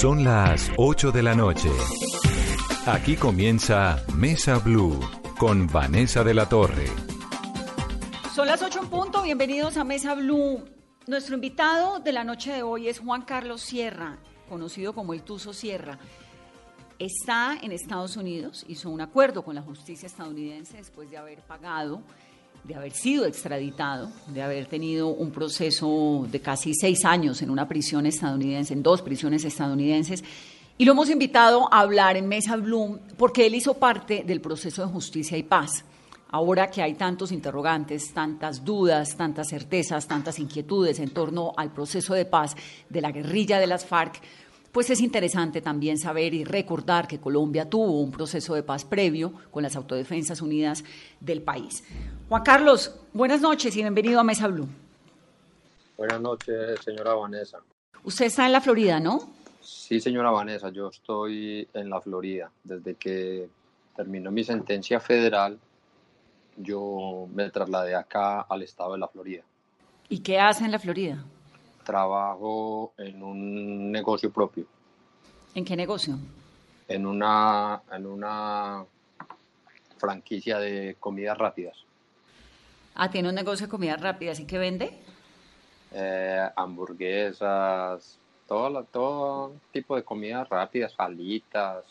Son las 8 de la noche. Aquí comienza Mesa Blue con Vanessa de la Torre. Son las 8 en punto, bienvenidos a Mesa Blue. Nuestro invitado de la noche de hoy es Juan Carlos Sierra, conocido como el Tuso Sierra. Está en Estados Unidos, hizo un acuerdo con la justicia estadounidense después de haber pagado, de haber sido extraditado, de haber tenido un proceso de casi seis años en una prisión estadounidense, en dos prisiones estadounidenses. Y lo hemos invitado a hablar en Mesa Bloom porque él hizo parte del proceso de justicia y paz. Ahora que hay tantos interrogantes, tantas dudas, tantas certezas, tantas inquietudes en torno al proceso de paz de la guerrilla de las FARC, pues es interesante también saber y recordar que Colombia tuvo un proceso de paz previo con las Autodefensas Unidas del país. Juan Carlos, buenas noches y bienvenido a Mesa Blue. Buenas noches, señora Vanessa. Usted está en la Florida, ¿no? Sí, señora Vanessa, yo estoy en la Florida. Desde que terminó mi sentencia federal, yo me trasladé acá al estado de la Florida. ¿Y qué hace en la Florida? Trabajo en un negocio propio. ¿En qué negocio? En una, en una franquicia de comidas rápidas. Ah, tiene un negocio de comidas rápidas. ¿Y qué vende? Eh, hamburguesas, todo, todo tipo de comidas rápidas, salitas,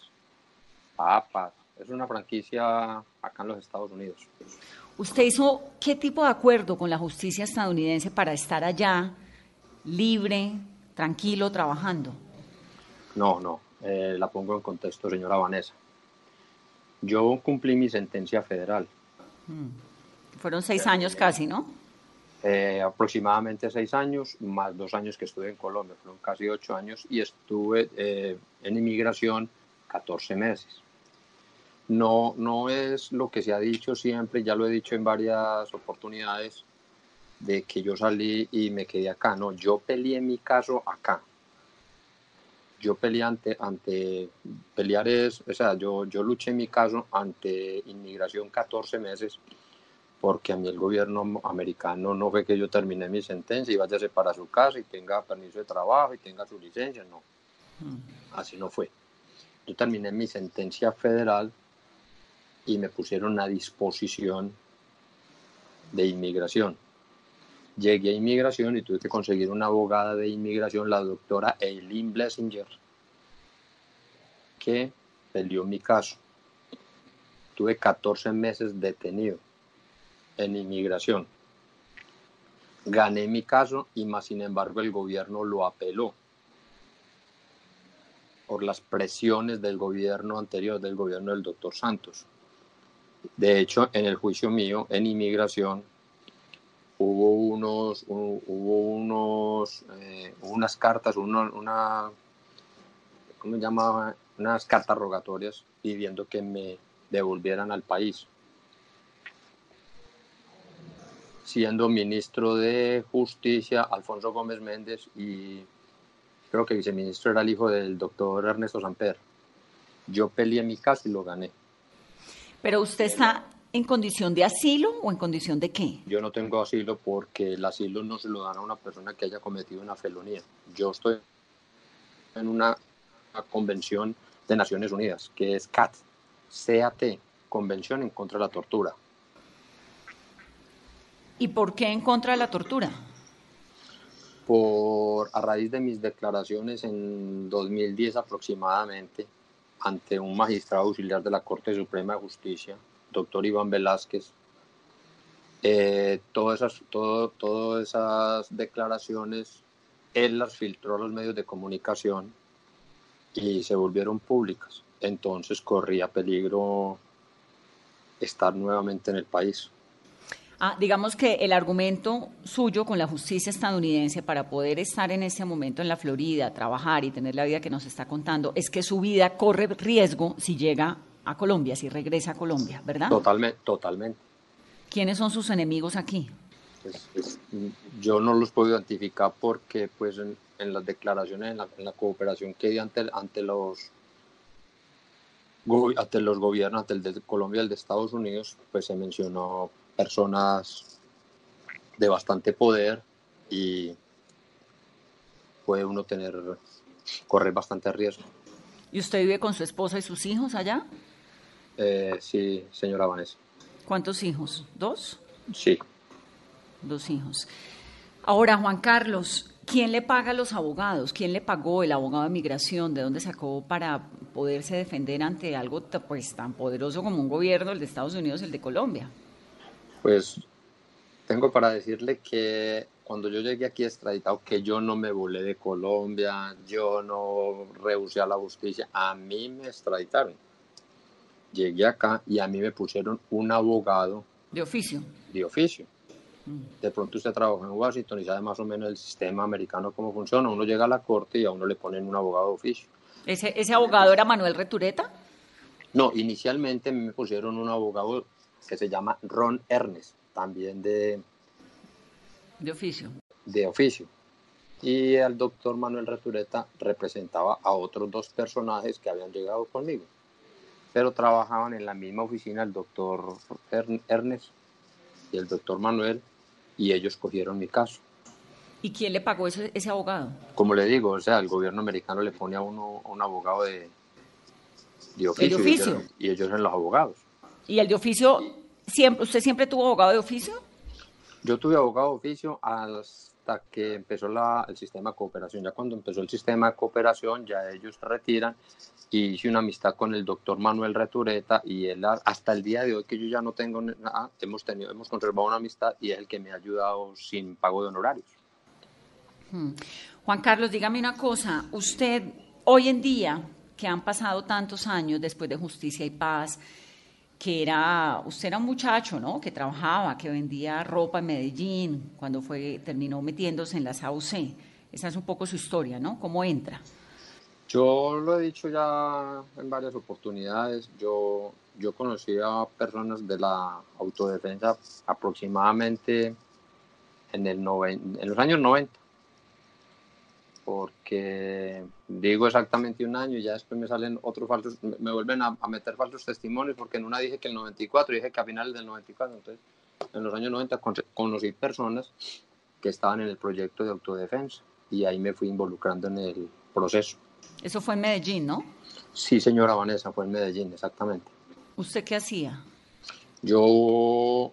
papas. Es una franquicia acá en los Estados Unidos. ¿Usted hizo qué tipo de acuerdo con la justicia estadounidense para estar allá libre, tranquilo, trabajando? No, no, eh, la pongo en contexto, señora Vanessa. Yo cumplí mi sentencia federal. Fueron seis años casi, ¿no? Eh, aproximadamente seis años, más dos años que estuve en Colombia, fueron casi ocho años, y estuve eh, en inmigración 14 meses. No, no es lo que se ha dicho siempre, ya lo he dicho en varias oportunidades, de que yo salí y me quedé acá. No, yo peleé mi caso acá. Yo peleé ante, ante pelear es, o sea, yo, yo luché mi caso ante inmigración 14 meses porque a mí el gobierno americano no fue que yo terminé mi sentencia y váyase para su casa y tenga permiso de trabajo y tenga su licencia, no. Así no fue. Yo terminé mi sentencia federal y me pusieron a disposición de inmigración. Llegué a inmigración y tuve que conseguir una abogada de inmigración, la doctora Eileen Blessinger, que peleó mi caso. Tuve 14 meses detenido en inmigración. Gané mi caso y más sin embargo el gobierno lo apeló por las presiones del gobierno anterior, del gobierno del doctor Santos. De hecho, en el juicio mío en inmigración hubo unos, hubo unos, eh, unas cartas, uno, una, ¿cómo se llamaba? Unas cartas rogatorias pidiendo que me devolvieran al país. Siendo ministro de Justicia, Alfonso Gómez Méndez, y creo que viceministro era el hijo del doctor Ernesto Samper. Yo peleé mi caso y lo gané. Pero usted está en condición de asilo o en condición de qué? Yo no tengo asilo porque el asilo no se lo dan a una persona que haya cometido una felonía. Yo estoy en una, convención de Naciones Unidas, que es CAT, CAT, Convención en contra de la Tortura. ¿Y por qué en contra de la tortura? Por, a raíz de mis declaraciones en 2010 aproximadamente, ante un magistrado auxiliar de la Corte Suprema de Justicia, doctor Iván Velázquez, eh, todas, esas, todo, todas esas declaraciones él las filtró a los medios de comunicación y se volvieron públicas. Entonces corría peligro estar nuevamente en el país. Ah, digamos que el argumento suyo con la justicia estadounidense para poder estar en ese momento en la Florida, trabajar y tener la vida que nos está contando, es que su vida corre riesgo si llega a Colombia, si regresa a Colombia, ¿verdad? Totalmente, totalmente. ¿Quiénes son sus enemigos aquí? Pues, pues, yo no los puedo identificar porque pues en, en las declaraciones, en la, en la, cooperación que di ante, ante los ante los gobiernos, ante el de Colombia y el de Estados Unidos, pues se mencionó personas de bastante poder y puede uno tener correr bastante riesgo. ¿Y usted vive con su esposa y sus hijos allá? Eh, sí, señora Vanessa. ¿Cuántos hijos? ¿Dos? Sí. Dos hijos. Ahora, Juan Carlos, ¿quién le paga a los abogados? ¿Quién le pagó el abogado de migración? ¿De dónde sacó para poderse defender ante algo pues, tan poderoso como un gobierno, el de Estados Unidos, el de Colombia? Pues tengo para decirle que cuando yo llegué aquí extraditado, que yo no me volé de Colombia, yo no rehusé a la justicia, a mí me extraditaron. Llegué acá y a mí me pusieron un abogado. ¿De oficio? De oficio. Mm. De pronto usted trabaja en Washington y sabe más o menos el sistema americano cómo funciona. Uno llega a la corte y a uno le ponen un abogado de oficio. ¿Ese, ese abogado era Manuel Retureta? No, inicialmente me pusieron un abogado que se llama Ron Ernest también de... De oficio. De oficio. Y el doctor Manuel Retureta representaba a otros dos personajes que habían llegado conmigo, pero trabajaban en la misma oficina el doctor Ernest y el doctor Manuel, y ellos cogieron mi caso. ¿Y quién le pagó ese, ese abogado? Como le digo, o sea, el gobierno americano le pone a uno un abogado de, de oficio, ¿El oficio? Y, ellos, y ellos eran los abogados. ¿Y el de oficio siempre, ¿Usted siempre tuvo abogado de oficio? Yo tuve abogado de oficio hasta que empezó la, el sistema de cooperación. Ya cuando empezó el sistema de cooperación, ya ellos retiran y hice una amistad con el doctor Manuel Retureta y él hasta el día de hoy que yo ya no tengo nada, hemos, tenido, hemos conservado una amistad y es el que me ha ayudado sin pago de honorarios. Hmm. Juan Carlos, dígame una cosa, usted hoy en día, que han pasado tantos años después de Justicia y Paz, que era, usted era un muchacho, ¿no? Que trabajaba, que vendía ropa en Medellín, cuando fue, terminó metiéndose en la SAUC. Esa es un poco su historia, ¿no? ¿Cómo entra? Yo lo he dicho ya en varias oportunidades. Yo, yo conocí a personas de la autodefensa aproximadamente en, el en los años 90 porque digo exactamente un año y ya después me salen otros falsos, me vuelven a, meter falsos testimonios porque en una dije que el 94, dije que a finales del 94, entonces en los años 90 conocí personas que estaban en el proyecto de autodefensa y ahí me fui involucrando en el proceso. Eso fue en Medellín, ¿no? Sí, señora Vanessa, fue en Medellín, exactamente. ¿Usted qué hacía? Yo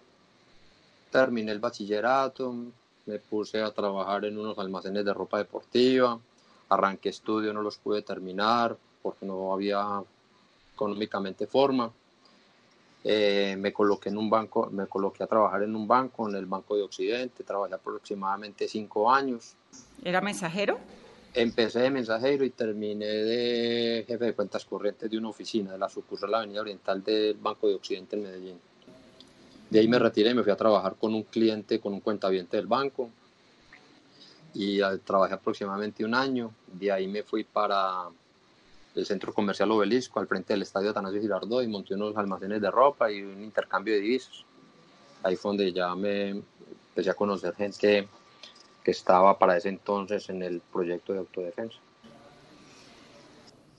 terminé el bachillerato, me puse a trabajar en unos almacenes de ropa deportiva, arranqué estudio, no los pude terminar porque no había económicamente forma. Eh, me coloqué en un banco, me coloqué a trabajar en un banco, en el Banco de Occidente, trabajé aproximadamente cinco años. ¿Era mensajero? Empecé de mensajero y terminé de jefe de cuentas corrientes de una oficina de la sucursal de la Avenida Oriental del Banco de Occidente en Medellín. De ahí me retiré y me fui a trabajar con un cliente, con un cuentaviente del banco. Y trabajé aproximadamente un año. De ahí me fui para el centro comercial Obelisco, al frente del estadio Atanasio Girardot, y monté unos almacenes de ropa y un intercambio de divisas. Ahí fue donde ya me empecé a conocer gente que estaba para ese entonces en el proyecto de autodefensa.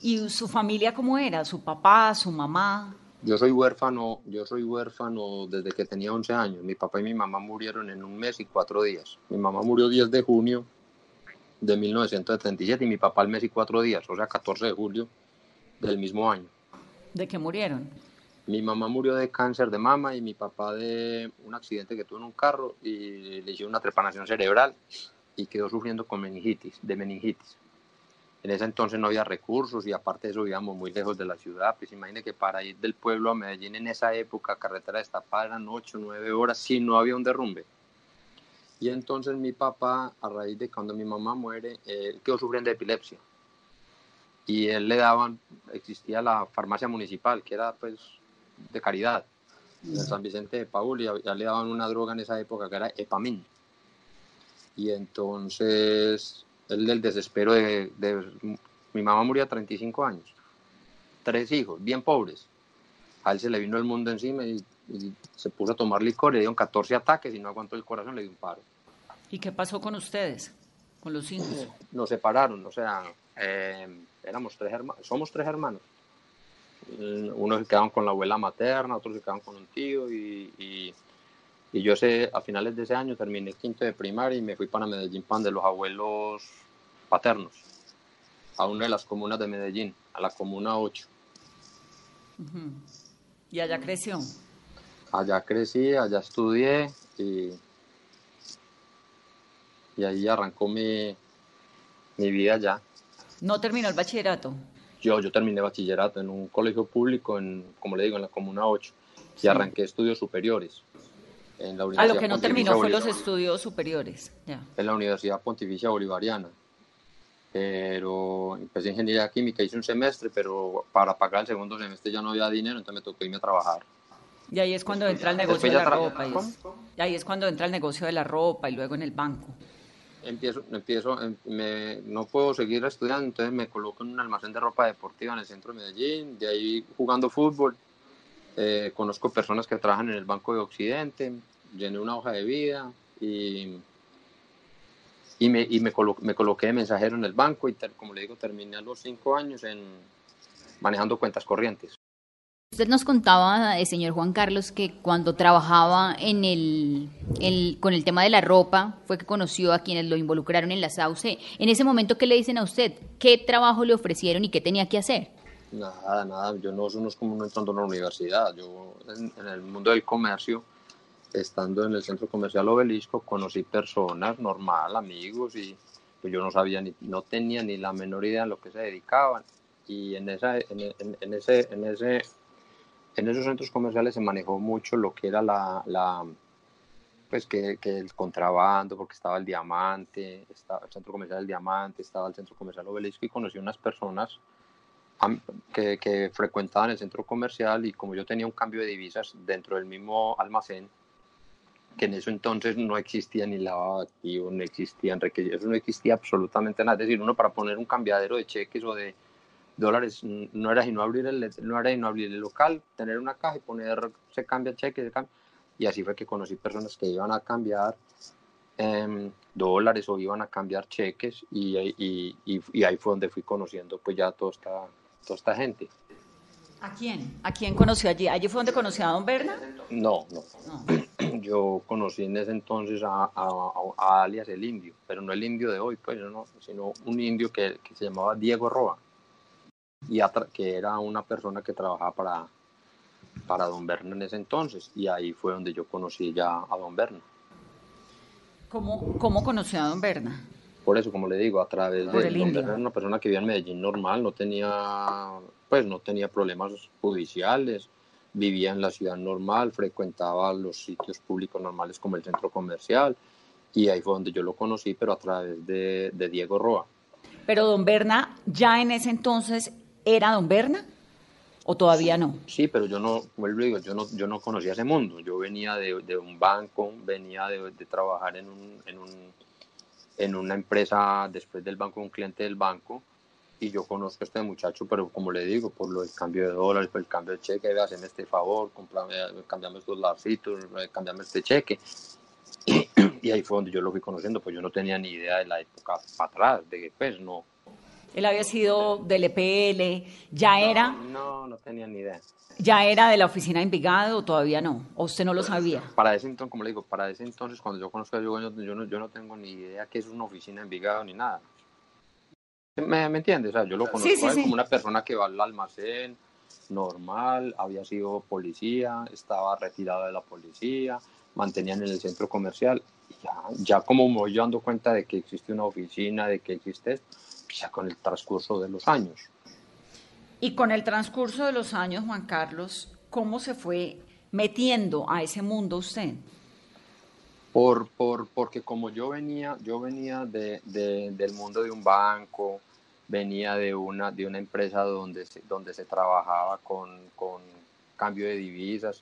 ¿Y su familia cómo era? ¿Su papá, su mamá? Yo soy huérfano, yo soy huérfano desde que tenía 11 años. Mi papá y mi mamá murieron en un mes y cuatro días. Mi mamá murió 10 de junio de 1977 y mi papá el mes y cuatro días, o sea, 14 de julio del mismo año. ¿De qué murieron? Mi mamá murió de cáncer de mama y mi papá de un accidente que tuvo en un carro y le hicieron una trepanación cerebral y quedó sufriendo con meningitis, de meningitis. En ese entonces no había recursos y aparte de eso vivíamos muy lejos de la ciudad. Pues imagine que para ir del pueblo a Medellín en esa época, carretera destapada, eran 8 o 9 horas si no había un derrumbe. Y entonces mi papá, a raíz de cuando mi mamá muere, él quedó sufriendo de epilepsia. Y él le daban, existía la farmacia municipal, que era pues de caridad, en San Vicente de Paul, y ya le daban una droga en esa época que era epamin. Y entonces el del desespero de, Mi mamá murió a 35 años, tres hijos, bien pobres. A él se le vino el mundo encima y, se puso a tomar licor, le dieron 14 ataques y no aguantó el corazón, le dio un paro. ¿Y qué pasó con ustedes, con los hijos? Nos separaron, o sea, eh, éramos tres hermanos, somos tres hermanos. Unos se quedaron con la abuela materna, otros se quedaron con un tío y y yo sé, a finales de ese año terminé quinto de primaria y me fui para Medellín pan de los abuelos paternos. a una de las comunas de Medellín, a la comuna 8. ¿Y allá creció? Allá crecí, allá estudié y, y ahí arrancó mi, mi vida allá. ¿No terminó el bachillerato? Yo, yo terminé bachillerato en un colegio público, en, como le digo, en la Comuna 8, y arranqué estudios superiores. En la Universidad a lo que no terminó fue los estudios superiores. En la Universidad Pontificia Bolivariana. Pero empecé ingeniería química, hice un semestre, pero para pagar el segundo semestre ya no había dinero, entonces me tocó irme a trabajar. Y ahí es cuando entra el negocio de la ropa. Y, ahí es cuando entra el negocio de la ropa y luego en el banco empiezo, empiezo em, no puedo seguir estudiando, entonces me coloco en un almacén de ropa deportiva en el centro de Medellín, de ahí jugando fútbol, eh, conozco personas que trabajan en el Banco de Occidente, llené una hoja de vida y, y, me, y me, me coloqué de mensajero en el banco y como le digo, terminé a los cinco años en manejando cuentas corrientes. Usted nos contaba, eh, señor Juan Carlos, que cuando trabajaba en el, con el tema de la ropa, fue que conoció a quienes lo involucraron en la SAUCE. En ese momento, ¿qué le dicen a usted? ¿Qué trabajo le ofrecieron y qué tenía que hacer? Nada, nada. Yo no, no es como no entrando a la universidad. Yo, en, el mundo del comercio, estando en el centro comercial Obelisco, conocí personas normal, amigos, y pues yo no sabía ni, no tenía ni la menor idea a lo que se dedicaban. Y en, esa, en ese, en ese en esos centros comerciales se manejó mucho lo que era la, la pues que, que, el contrabando, porque estaba el Diamante, estaba el centro comercial del Diamante, estaba el centro comercial Obelisco y conocí unas personas que, que, frecuentaban el centro comercial y como yo tenía un cambio de divisas dentro del mismo almacén, que en eso entonces no existía ni lavado activo, no existían requisitos, no existía absolutamente nada. Es decir, uno para poner un cambiadero de cheques o de, dólares no era sino abrir el, no era sino abrir el local, tener una caja y poner, se cambia cheque, se cambia. Y así fue que conocí personas que iban a cambiar em, dólares o iban a cambiar cheques y, y, y, ahí fue donde fui conociendo pues ya toda esta, toda esta gente. ¿A quién? ¿A quién conoció allí? ¿Allí fue donde conoció a don Berna? No, no. Yo conocí en ese entonces a, a, alias el indio, pero no el indio de hoy, pues, no, sino un indio que, que se llamaba Diego Roa y que era una persona que trabajaba para, para Don Berna en ese entonces y ahí fue donde yo conocí ya a Don Berna. ¿Cómo, cómo conoció a Don Berna? Por eso, como le digo, a través de Don Berna, una persona que vivía en Medellín normal, no tenía, pues no tenía problemas judiciales, vivía en la ciudad normal, frecuentaba los sitios públicos normales como el centro comercial y ahí fue donde yo lo conocí, pero a través de, de Diego Roa. Pero don Berna ya en ese entonces ¿Era don Berna? ¿O todavía no? Sí, pero yo no, vuelvo digo, yo no, yo no conocía ese mundo. Yo venía de, de un banco, venía de, de trabajar en, un, en, un, en una empresa, después del banco, un cliente del banco, y yo conozco a este muchacho, pero como le digo, por lo del cambio de dólares, por el cambio de cheque, haceme este favor, comprame, cambiame estos larcitos, cambiame este cheque. Y, ahí fue donde yo lo fui conociendo, pues yo no tenía ni idea de la época para atrás, de que pues no, él había sido del EPL, ya era... No, no tenía ni idea. ¿Ya era de la oficina de Envigado o todavía no? ¿O usted no lo sabía? Para ese entonces, como le digo, para ese entonces, cuando yo conozco a yo, yo, no, yo no tengo ni idea que es una oficina de Envigado ni nada. ¿Me, me entiendes? O sea, yo lo conozco como una persona que va al almacén, normal, había sido policía, estaba retirado de la policía, mantenían en el centro comercial. Ya, ya como me voy dando cuenta de que existe una oficina, de que existe esto, ya con el transcurso de los años. Y con el transcurso de los años, Juan Carlos, ¿cómo se fue metiendo a ese mundo usted? Por, por, porque como yo venía, yo venía de, del mundo de un banco, venía de una, de una empresa donde se, donde se trabajaba con, con cambio de divisas,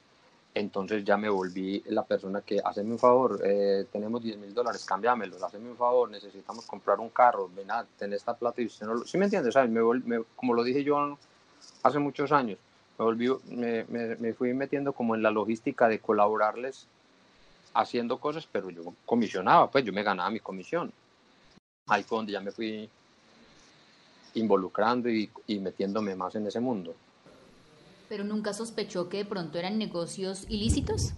entonces ya me volví la persona que, haceme un favor, eh, tenemos 10 mil dólares, cámbiamelo, haceme un favor, necesitamos comprar un carro, ven a tener esta plata y usted no lo... ¿Sí me entiendes? ¿sabes? Me, como lo dije yo hace muchos años, me, volví, me, me, fui metiendo como en la logística de colaborarles haciendo cosas, pero yo comisionaba, pues yo me ganaba mi comisión. Ahí fue donde ya me fui involucrando y, y metiéndome más en ese mundo. ¿Pero nunca sospechó que de pronto eran negocios ilícitos?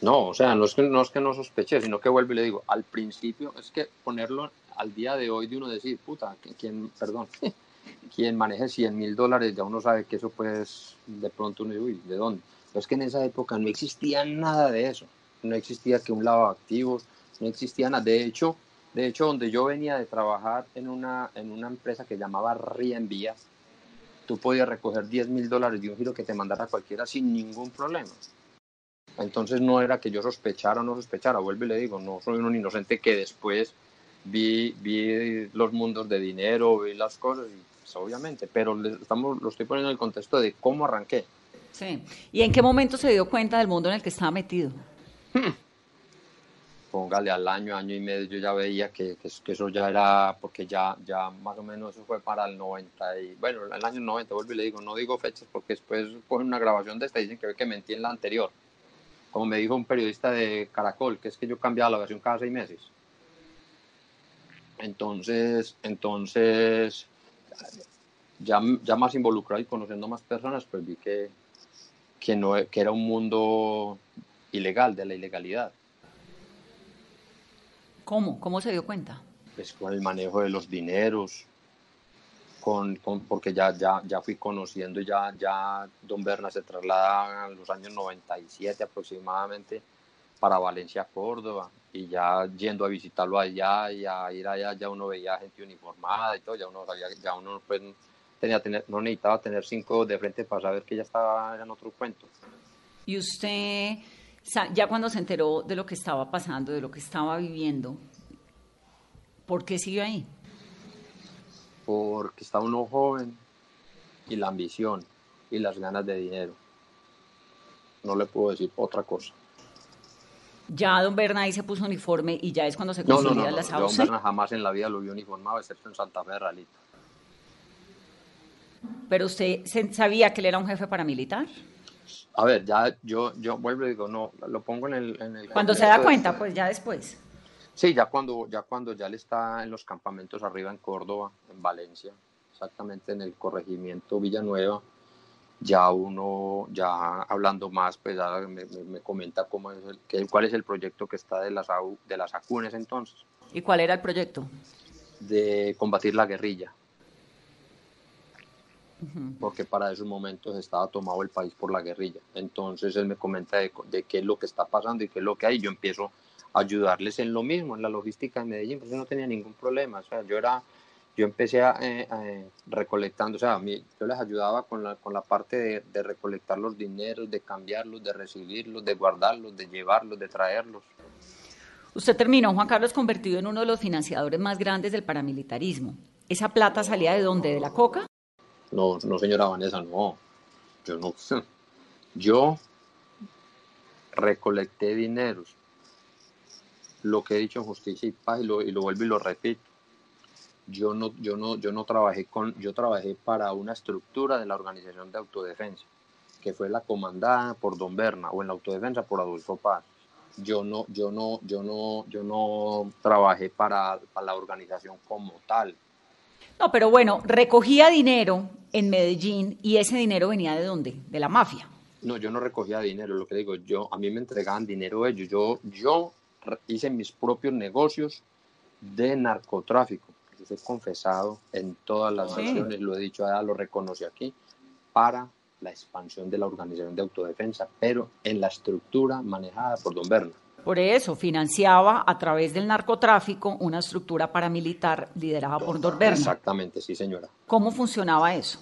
No, o sea, no es que no, es que no sospeché, sino que vuelvo y le digo, al principio es que ponerlo al día de hoy de uno decir, puta, ¿quién, perdón, quien maneje 100 mil dólares, ya uno sabe que eso pues de pronto uno dice, uy, ¿de dónde? Es que en esa época no existía nada de eso, no existía que un lavado de activos, no existía nada. De hecho, de hecho, donde yo venía de trabajar en una, en una empresa que llamaba Rienvías, tú podías recoger 10 mil dólares de un giro que te mandara cualquiera sin ningún problema. Entonces no era que yo sospechara o no sospechara, vuelvo y le digo, no soy un inocente que después vi, vi los mundos de dinero, vi las cosas, y, pues, obviamente, pero estamos, lo estoy poniendo en el contexto de cómo arranqué. Sí. ¿Y en qué momento se dio cuenta del mundo en el que estaba metido? Póngale al año, año y medio, yo ya veía que, eso ya era, porque ya, ya más o menos eso fue para el 90, y bueno, el año 90, vuelvo y le digo, no digo fechas porque después ponen una grabación de esta y dicen que que mentí en la anterior como me dijo un periodista de Caracol, que es que yo cambiaba la versión cada seis meses. Entonces, entonces ya, ya más involucrado y conociendo más personas, pues vi que, que, no, que era un mundo ilegal, de la ilegalidad. ¿Cómo? ¿Cómo se dio cuenta? Pues con el manejo de los dineros, con, porque ya, ya, ya fui conociendo, ya, ya Don Berna se traslada en los años 97 aproximadamente para Valencia, Córdoba, y ya yendo a visitarlo allá y a ir allá, ya uno veía gente uniformada y todo, ya uno sabía, ya uno pues tenía tener, no necesitaba tener cinco de frente para saber que ya estaba en otro cuento. Y usted, ya cuando se enteró de lo que estaba pasando, de lo que estaba viviendo, ¿por qué siguió ahí? porque está uno joven y la ambición y las ganas de dinero. No le puedo decir otra cosa. Ya don Bernay se puso uniforme y ya es cuando se consolida no, no, la Don Bernay jamás en la vida lo vio uniformado, excepto en Santa Fe de Ralita. ¿Pero usted sabía que él era un jefe paramilitar? A ver, ya yo, yo vuelvo y digo, no, lo pongo en el... En el cuando se da cuenta, pues ya después. Sí, ya cuando, ya cuando ya le está en los campamentos arriba en Córdoba, en Valencia, exactamente en el corregimiento Villanueva, ya uno, ya hablando más, pues ya me, comenta cómo es el, cuál es el proyecto que está de las, de las ACUNES entonces. ¿Y cuál era el proyecto? De combatir la guerrilla. Porque para esos momentos estaba tomado el país por la guerrilla. Entonces él me comenta de, de qué es lo que está pasando y qué es lo que hay. Yo empiezo ayudarles en lo mismo, en la logística de Medellín, pues yo no tenía ningún problema, o sea, yo era, yo empecé a, eh, recolectando, o sea, a mí, yo les ayudaba con la, con la parte de, recolectar los dineros, de cambiarlos, de recibirlos, de guardarlos, de llevarlos, de traerlos. Usted terminó, Juan Carlos, convertido en uno de los financiadores más grandes del paramilitarismo. ¿Esa plata salía de dónde? ¿De la coca? No, no, señora Vanessa, no. Yo no. Yo recolecté dineros lo que he dicho en Justicia y Paz y lo, y lo vuelvo y lo repito. Yo no, yo, no, yo no trabajé con, yo trabajé para una estructura de la Organización de Autodefensa, que fue la comandada por Don Berna, o en la autodefensa por Adolfo Paz. Yo no, yo no, yo no, yo no trabajé para, para la organización como tal. No, pero bueno, recogía dinero en Medellín y ese dinero venía de dónde? De la mafia. No, yo no recogía dinero, lo que digo, yo a mí me entregaban dinero ellos, yo yo hice mis propios negocios de narcotráfico. Yo he confesado en todas las naciones, lo he dicho allá, lo reconocí aquí, para la expansión de la organización de autodefensa, pero en la estructura manejada por Don Berna. Por eso financiaba a través del narcotráfico una estructura paramilitar liderada por Don Berna. Exactamente, sí, señora. ¿Cómo funcionaba eso?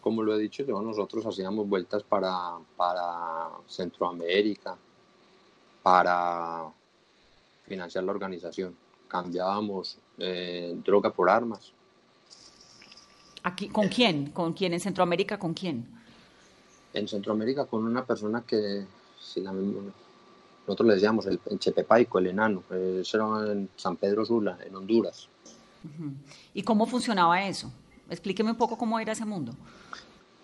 Como lo he dicho yo, nosotros hacíamos vueltas para, para Centroamérica, para financiar la organización. Cambiábamos eh, droga por armas. Aquí, ¿Con quién? ¿Con quién? ¿En Centroamérica con quién? En Centroamérica con una persona que, si la, nosotros le decíamos el, Chepepaico, el enano, eso era en San Pedro Sula, en Honduras. ¿Y cómo funcionaba eso? Explíqueme un poco cómo era ese mundo.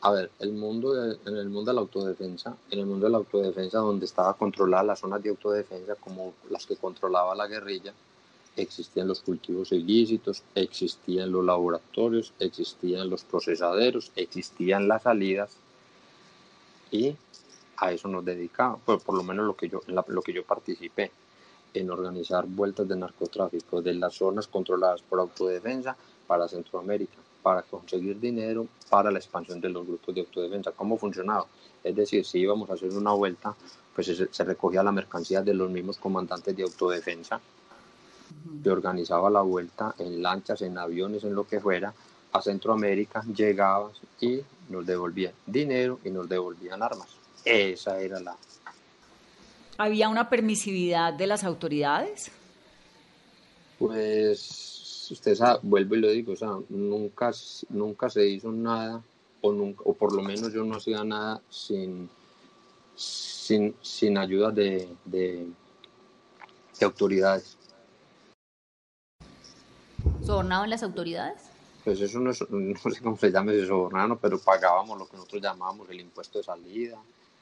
A ver, el mundo en el mundo de la autodefensa, en el mundo de la autodefensa donde estaba controlada las zonas de autodefensa como las que controlaba la guerrilla, existían los cultivos ilícitos, existían los laboratorios, existían los procesaderos, existían las salidas y a eso nos dedicamos, pues por lo menos lo que yo, lo que yo participé en organizar vueltas de narcotráfico de las zonas controladas por autodefensa para Centroamérica para conseguir dinero para la expansión de los grupos de autodefensa. ¿Cómo funcionaba? Es decir, si íbamos a hacer una vuelta, pues se, recogía la mercancía de los mismos comandantes de autodefensa, que organizaba la vuelta en lanchas, en aviones, en lo que fuera, a Centroamérica, llegaban y nos devolvían dinero y nos devolvían armas. Esa era la... ¿Había una permisividad de las autoridades? Pues usted sabe, vuelvo y lo digo, o sea, nunca, nunca se hizo nada, o, nunca, o por lo menos yo no hacía nada sin, sin, sin ayuda de, de, autoridades. ¿Sobornaban las autoridades? Pues eso no, no sé cómo se llama ese sobornado, pero pagábamos lo que nosotros llamamos el impuesto de salida,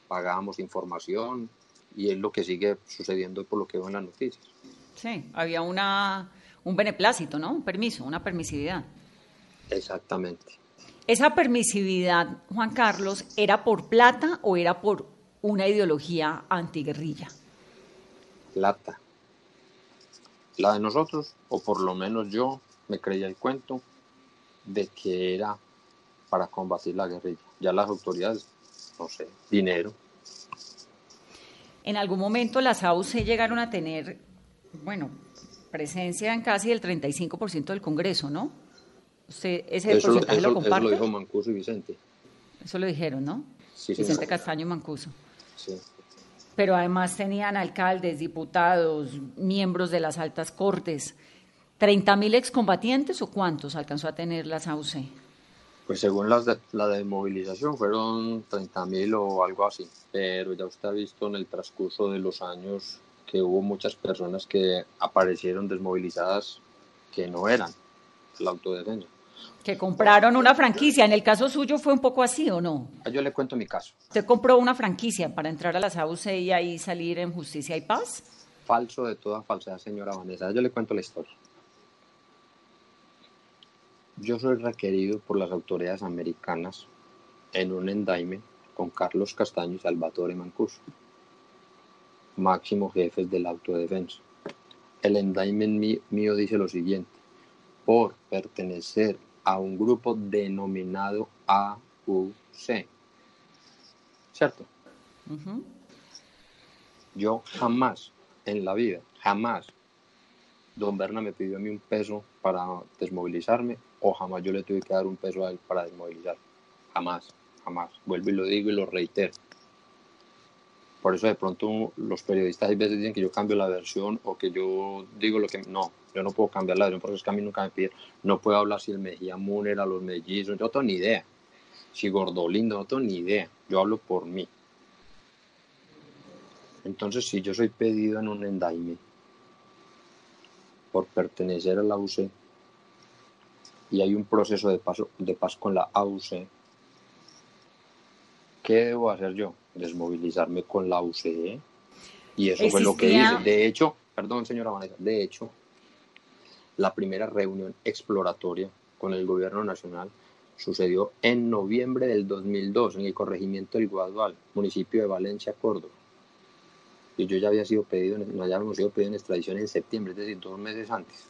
pagábamos información y es lo que sigue sucediendo por lo que veo en las noticias. Sí, había una, un beneplácito, ¿no? Un permiso, una permisividad. Exactamente. ¿Esa permisividad, Juan Carlos, era por plata o era por una ideología antiguerrilla? Plata. La de nosotros, o por lo menos yo, me creía el cuento de que era para combatir la guerrilla. Ya las autoridades, no sé, dinero. En algún momento las AUC llegaron a tener bueno, presencia en casi el 35% del Congreso, ¿no? ese eso, porcentaje lo comparte. Eso lo dijo Mancuso y Vicente. Eso lo dijeron, ¿no? Sí, Vicente Castaño y Mancuso. Sí. Pero además tenían alcaldes, diputados, miembros de las altas cortes. ¿30.000 excombatientes o cuántos alcanzó a tener las AUC? Pues según las de, la de movilización fueron 30.000 o algo así. Pero ya usted ha visto en el transcurso de los años que hubo muchas personas que aparecieron desmovilizadas que no eran la autodefensa. Que compraron una franquicia. En el caso suyo fue un poco así, ¿o no? Ah, yo le cuento mi caso. ¿Usted compró una franquicia para entrar a las AUC y ahí salir en justicia y paz? Falso de toda falsedad, señora Vanessa. Yo le cuento la historia. Yo soy requerido por las autoridades americanas en un endaime con Carlos Castaño y Salvatore Mancuso máximo jefes de la autodefensa. El indictment mío dice lo siguiente, por pertenecer a un grupo denominado AUC. ¿Cierto? Yo jamás en la vida, jamás, don Berna me pidió a mí un peso para desmovilizarme o jamás yo le tuve que dar un peso a él para desmovilizar. Jamás, jamás. Vuelvo y lo digo y lo reitero. Por eso de pronto los periodistas a veces dicen que yo cambio la versión o que yo digo lo que... No, yo no puedo cambiar la versión porque es que a mí nunca me piden. No puedo hablar si el Mejía Moon era los mellizos, yo no tengo ni idea. Si Gordolindo, no tengo ni idea. Yo hablo por mí. Entonces, si yo soy pedido en un endaime por pertenecer a la UC y hay un proceso de, paso, de paz con la AUC, ¿qué debo hacer yo? desmovilizarme con la UCE. Y eso fue lo que hice. De hecho, perdón, señora Vanessa, de hecho, la primera reunión exploratoria con el gobierno nacional sucedió en noviembre del 2002 en el corregimiento del Guadual, municipio de Valencia, Córdoba. Yo ya había sido pedido, no habíamos sido pedido en extradición en septiembre, es decir, dos meses antes.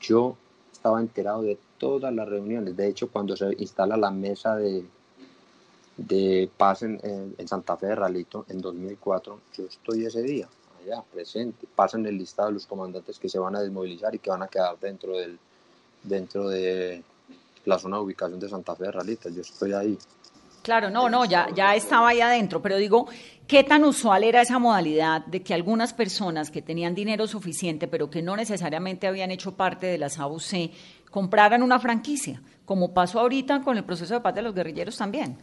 Yo estaba enterado de todas las reuniones. De hecho, cuando se instala la mesa de, de paz en, Santa Fe de Ralito en 2004, yo estoy ese día allá presente, pasan el listado de los comandantes que se van a desmovilizar y que van a quedar dentro del dentro de la zona de ubicación de Santa Fe de Ralito, yo estoy ahí. Claro, no, no, ya, ya estaba ahí adentro, pero digo, ¿qué tan usual era esa modalidad de que algunas personas que tenían dinero suficiente, pero que no necesariamente habían hecho parte de las AUC, compraran una franquicia, como pasó ahorita con el proceso de paz de los guerrilleros también?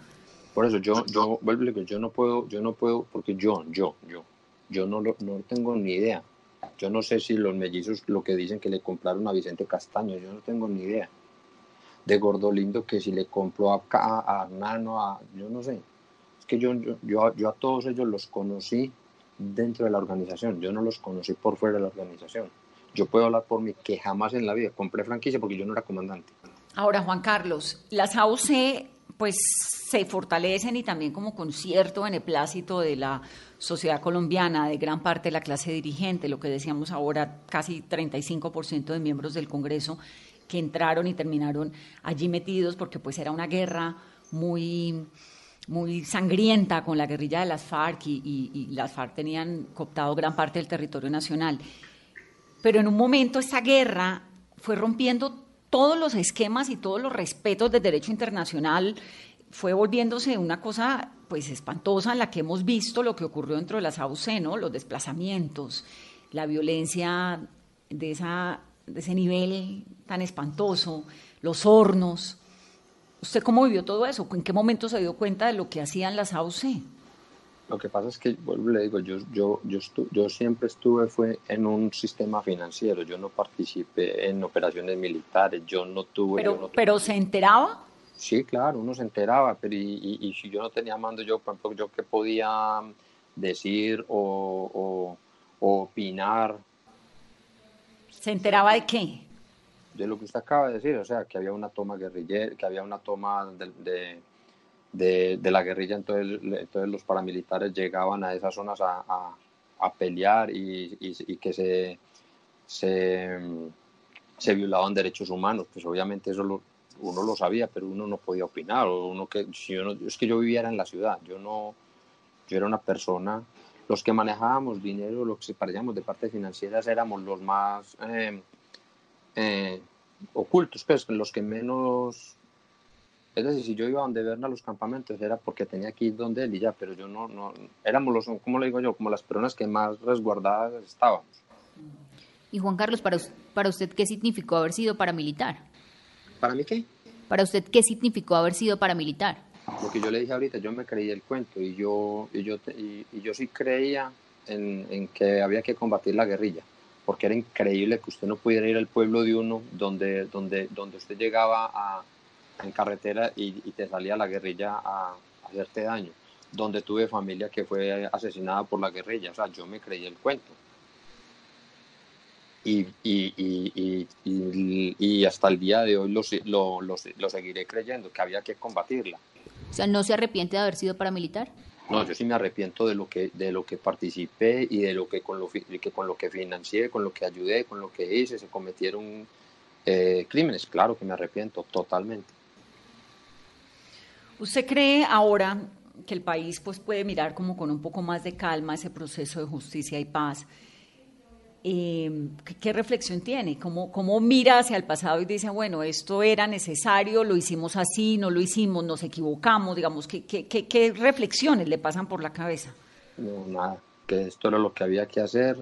Por eso yo, yo, vuelvo que yo no puedo, yo no puedo, porque yo, yo, yo, yo no, no tengo ni idea. Yo no sé si los mellizos lo que dicen que le compraron a Vicente Castaño, yo no tengo ni idea. De Gordolindo que si le compró a, a, Nano, a, yo no sé. Es que yo, yo, yo, yo a todos ellos los conocí dentro de la organización, yo no los conocí por fuera de la organización. Yo puedo hablar por mí que jamás en la vida compré franquicia porque yo no era comandante. Ahora, Juan Carlos, las AUC pues se fortalecen y también como concierto beneplácito de la sociedad colombiana, de gran parte de la clase dirigente, lo que decíamos ahora, casi 35% de miembros del Congreso, que entraron y terminaron allí metidos porque pues era una guerra muy muy sangrienta con la guerrilla de las FARC y, y, las FARC tenían cooptado gran parte del territorio nacional. Pero en un momento esa guerra fue rompiendo todos los esquemas y todos los respetos del derecho internacional, fue volviéndose una cosa pues espantosa en la que hemos visto lo que ocurrió dentro de las AUC, ¿no? los desplazamientos, la violencia de, esa, de ese nivel tan espantoso, los hornos. ¿Usted cómo vivió todo eso? ¿En qué momento se dio cuenta de lo que hacían las AUC? Lo que pasa es que, vuelvo le digo, yo, yo, yo, yo siempre estuve fue en un sistema financiero, yo no participé en operaciones militares, yo no tuve... ¿Pero, ¿pero se enteraba? Sí, claro, uno se enteraba, pero y, si yo no tenía mando, yo, por ejemplo, yo qué podía decir o, o opinar. ¿Se enteraba de qué? de lo que usted acaba de decir, o sea, que había una toma guerrillera, que había una toma de, de, la guerrilla, entonces, entonces los paramilitares llegaban a esas zonas a, a, pelear y, y, que se, se, se, violaban derechos humanos, pues obviamente eso uno lo sabía, pero uno no podía opinar, uno que, si yo es que yo viviera en la ciudad, yo no, yo era una persona, los que manejábamos dinero, los que parecíamos de parte financieras éramos los más... Eh, eh, ocultos, pues los que menos... Es decir, si yo iba donde ver a los campamentos era porque tenía que ir donde él y ya, pero yo no, no éramos los, ¿cómo le digo yo? Como las personas que más resguardadas estábamos. Y Juan Carlos, para, para usted, ¿qué significó haber sido paramilitar? ¿Para mí qué? Para usted, ¿qué significó haber sido paramilitar? Lo que yo le dije ahorita, yo me creí el cuento y yo, y yo, y, yo sí creía en, que había que combatir la guerrilla porque era increíble que usted no pudiera ir al pueblo de uno donde, donde, donde usted llegaba a, en carretera y, te salía la guerrilla a, hacerte daño, donde tuve familia que fue asesinada por la guerrilla, o sea, yo me creí el cuento. Y, y, y, y hasta el día de hoy lo, lo, lo seguiré creyendo, que había que combatirla. O sea, ¿no se arrepiente de haber sido paramilitar? No, yo sí me arrepiento de lo que, de lo que participé y de lo que con lo que con lo que financié, con lo que ayudé, con lo que hice, se cometieron eh, crímenes. Claro que me arrepiento totalmente. ¿Usted cree ahora que el país pues, puede mirar como con un poco más de calma ese proceso de justicia y paz? Eh, ¿qué, reflexión tiene? ¿Cómo, ¿Cómo mira hacia el pasado y dice, bueno, esto era necesario, lo hicimos así, no lo hicimos, nos equivocamos? Digamos, ¿qué, qué, qué, reflexiones le pasan por la cabeza? No, nada, que esto era lo que había que hacer,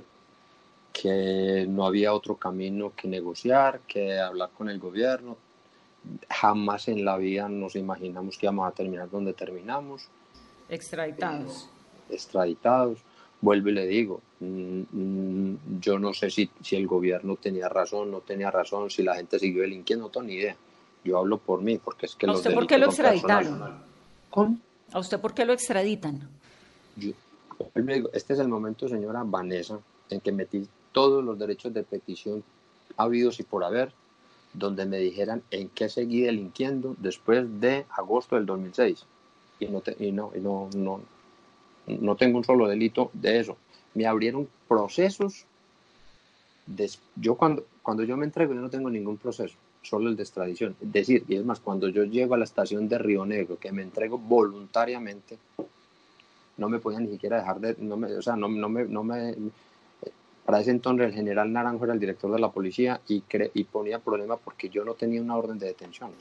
que no había otro camino que negociar, que hablar con el gobierno. Jamás en la vida nos imaginamos que íbamos a terminar donde terminamos. Extraditados. extraditados vuelvo y le digo, mm, mm, yo no sé si, si, el gobierno tenía razón, no tenía razón, si la gente siguió delinquiendo, no tengo ni idea. Yo hablo por mí, porque es que ¿A usted por qué lo extraditaron? ¿Cómo? ¿A usted por qué lo extraditan? Yo, este es el momento, señora Vanessa, en que metí todos los derechos de petición habidos y por haber, donde me dijeran en qué seguí delinquiendo después de agosto del 2006. Y no, y no, y no, no, no tengo un solo delito de eso. Me abrieron procesos. yo cuando, cuando yo me entrego, yo no tengo ningún proceso, solo el de extradición. Es decir, y es más, cuando yo llego a la estación de Río Negro, que me entrego voluntariamente, no me podían ni siquiera dejar de, no me, o sea, no, no me, no me, para ese entonces el general Naranjo era el director de la policía y, y ponía problema porque yo no tenía una orden de detención.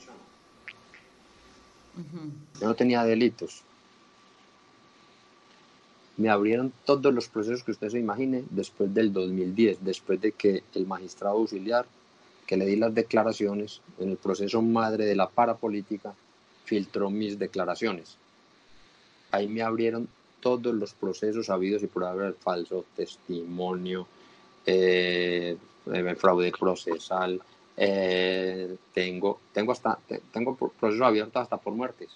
Yo no tenía delitos me abrieron todos los procesos que usted se imagine después del 2010, después de que el magistrado auxiliar, que le di las declaraciones en el proceso madre de la parapolítica, filtró mis declaraciones. Ahí me abrieron todos los procesos habidos y por haber falso testimonio, eh, eh, fraude procesal, eh, tengo, tengo, hasta, tengo procesos abiertos hasta por muertes,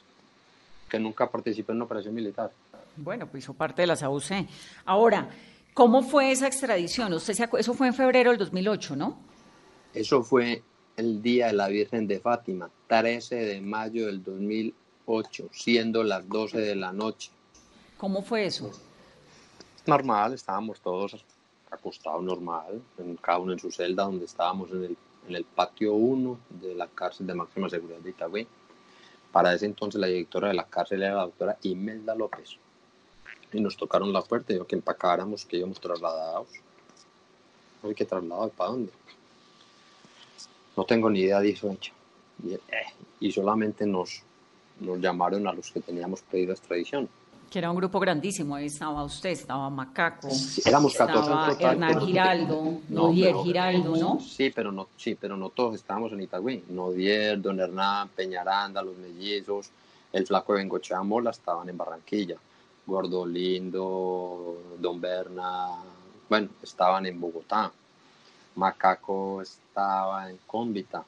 que nunca participé en una operación militar. Bueno, pues hizo parte de las AUC. Ahora, ¿cómo fue esa extradición? Usted se eso fue en febrero del 2008, ¿no? Eso fue el día de la Virgen de Fátima, 13 de mayo del 2008, siendo las 12 de la noche. ¿Cómo fue eso? Normal, estábamos todos acostados normal, en cada uno en su celda donde estábamos en el en el patio 1 de la cárcel de máxima seguridad de Itagüí. Para ese entonces la directora de la cárcel era la doctora Imelda López. Y nos tocaron la puerta y dijo que empacáramos, que íbamos trasladados. No sé qué traslado, ¿para dónde? No tengo ni idea de eso, Y, eh, y solamente nos, nos llamaron a los que teníamos pedido extradición. Que era un grupo grandísimo, ahí estaba usted, estaba Macaco, éramos 14 estaba Hernán Giraldo, Nodier Giraldo, ¿no? Sí pero no, sí, pero no todos estábamos en Itagüí. Nodier, Don Hernán, Peñaranda, Los Mellizos, el Flaco de Bengochea Mola estaban en Barranquilla. Gordo Lindo, Don Berna, bueno, estaban en Bogotá. Macaco estaba en Cómbita.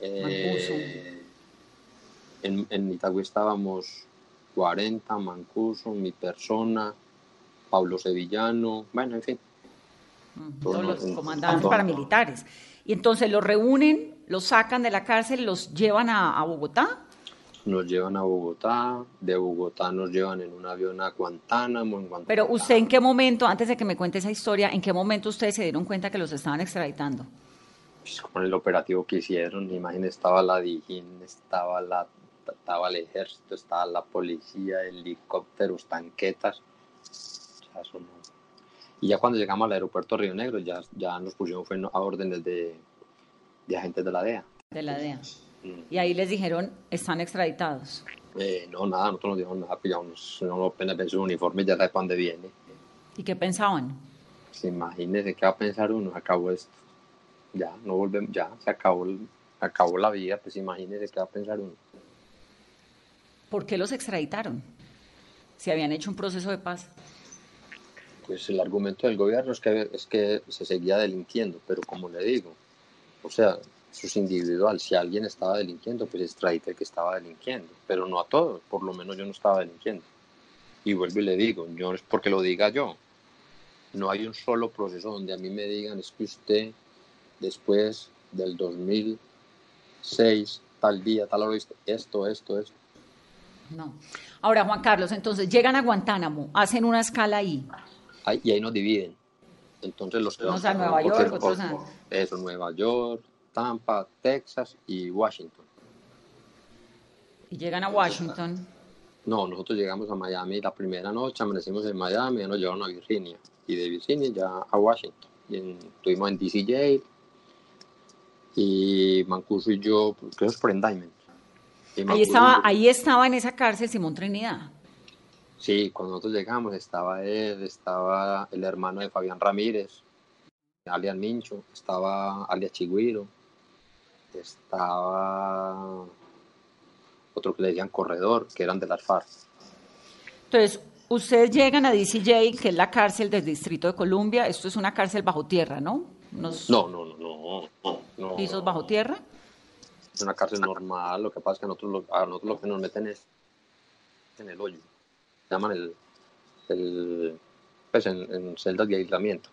Eh, en, en Itagüí estábamos 40, Mancuso, mi persona, Pablo Sevillano, bueno, en fin. Todos los comandantes paramilitares. Y entonces los reúnen, los sacan de la cárcel, los llevan a, Bogotá. Nos llevan a Bogotá, de Bogotá nos llevan en un avión a Guantánamo, en Guantánamo. Pero usted en qué momento, antes de que me cuente esa historia, ¿en qué momento ustedes se dieron cuenta que los estaban extraditando? Pues con el operativo que hicieron, imagen estaba la Dijín, estaba la estaba el ejército, estaba la policía, helicópteros, tanquetas. Y ya cuando llegamos al aeropuerto Río Negro, ya, ya nos pusimos a órdenes de, de, agentes de la DEA. De la DEA. Y ahí les dijeron, están extraditados. Eh, no, nada, nosotros no dijimos nada, pillamos no apenas ven su uniforme y ya sabe dónde viene. ¿Y qué pensaban? Pues imagínese qué va a pensar uno, acabó esto. Ya, no volvemos, ya, se acabó, acabó la vida, pues imagínese qué va a pensar uno. ¿Por qué los extraditaron? Si habían hecho un proceso de paz. Pues el argumento del gobierno es que, es que se seguía delinquiendo, pero como le digo, o sea, es individual. Si alguien estaba delinquiendo, pues extradite el que estaba delinquiendo, pero no a todos, por lo menos yo no estaba delinquiendo. Y vuelvo y le digo, yo es porque lo diga yo, no hay un solo proceso donde a mí me digan es que usted después del 2006, tal día, tal hora, esto, esto, esto. No. Ahora, Juan Carlos, entonces llegan a Guantánamo, hacen una escala ahí. y ahí nos dividen. Entonces los que a Nueva York, otros a... Eso, Nueva York, Tampa, Texas y Washington. ¿Y llegan a Washington? No, nosotros llegamos a Miami la primera noche, amanecimos en Miami, nos llevaron a Virginia. Y de Virginia ya a Washington. Y estuvimos en DCJ. Y Mancuso y yo, creo es por Endiament. Ahí estaba, ahí estaba en esa cárcel Simón Trinidad. Sí, cuando nosotros llegamos estaba él, estaba el hermano de Fabián Ramírez, alias Mincho, estaba alias Chigüiro, estaba otro que le decían Corredor, que eran de las FARC. Entonces, ustedes llegan a DCJ, que es la cárcel del Distrito de Columbia, esto es una cárcel bajo tierra, ¿no? No, no, no, no, no. ¿Pisos bajo tierra? es una cárcel normal, lo que pasa es que a nosotros lo, a nosotros lo que nos meten es en el hoyo, llaman el, el pues en, celdas de aislamiento.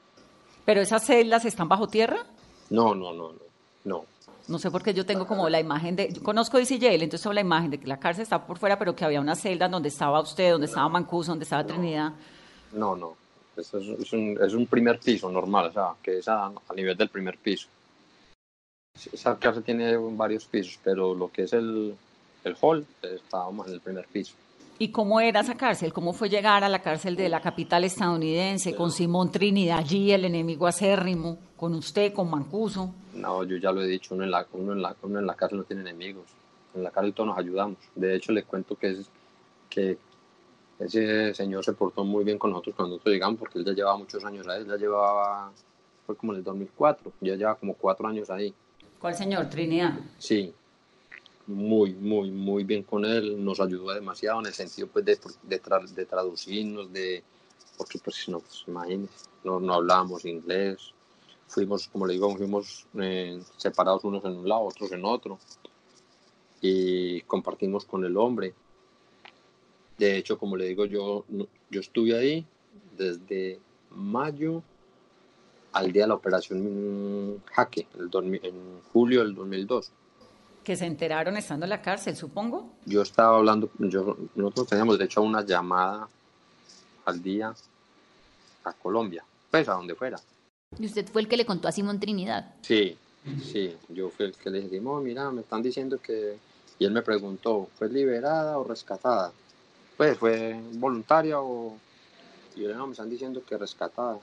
¿Pero esas celdas están bajo tierra? No, no, no, no, no. No sé por qué yo tengo como la imagen de, yo conozco DCJ, entonces tengo la imagen de que la cárcel está por fuera, pero que había una celda donde estaba usted, donde estaba Mancuso, donde estaba Trinidad. No, no, es, es, un, es un primer piso normal, o sea, que es a, a nivel del primer piso. Esa casa tiene varios pisos, pero lo que es el, el hall, estábamos en el primer piso. ¿Y cómo era esa cárcel? ¿Cómo fue llegar a la cárcel de la capital estadounidense con Simón Trinidad allí, el enemigo acérrimo, con usted, con Mancuso? No, yo ya lo he dicho, uno en la, uno en la, uno en la cárcel no tiene enemigos. En la cárcel todos nos ayudamos. De hecho, le cuento que, es, que ese señor se portó muy bien con nosotros cuando nosotros llegamos, porque él ya llevaba muchos años ahí, él ya llevaba, fue como en el 2004, ya lleva como cuatro años ahí. ¿Cuál señor? Trinidad. Sí, muy, muy, muy bien con él, nos ayudó demasiado en el sentido pues, de, de, traducirnos, de, porque pues no, pues, imagínense, no, no hablábamos inglés, fuimos, como le digo, fuimos eh, separados unos en un lado, otros en otro, y compartimos con el hombre. De hecho, como le digo, yo, yo estuve ahí desde mayo al día de la operación Jaque, en julio del 2002. Que se enteraron estando en la cárcel, supongo. Yo estaba hablando, yo, nosotros teníamos derecho a una llamada al día a Colombia, pues a donde fuera. ¿Y usted fue el que le contó a Simón Trinidad? Sí, Sí, yo fui el que le dije, no, mira, me están diciendo que... Y él me preguntó, ¿fue liberada o rescatada? Pues, ¿fue voluntaria o...? Y yo le dije, no, me están diciendo que rescatada.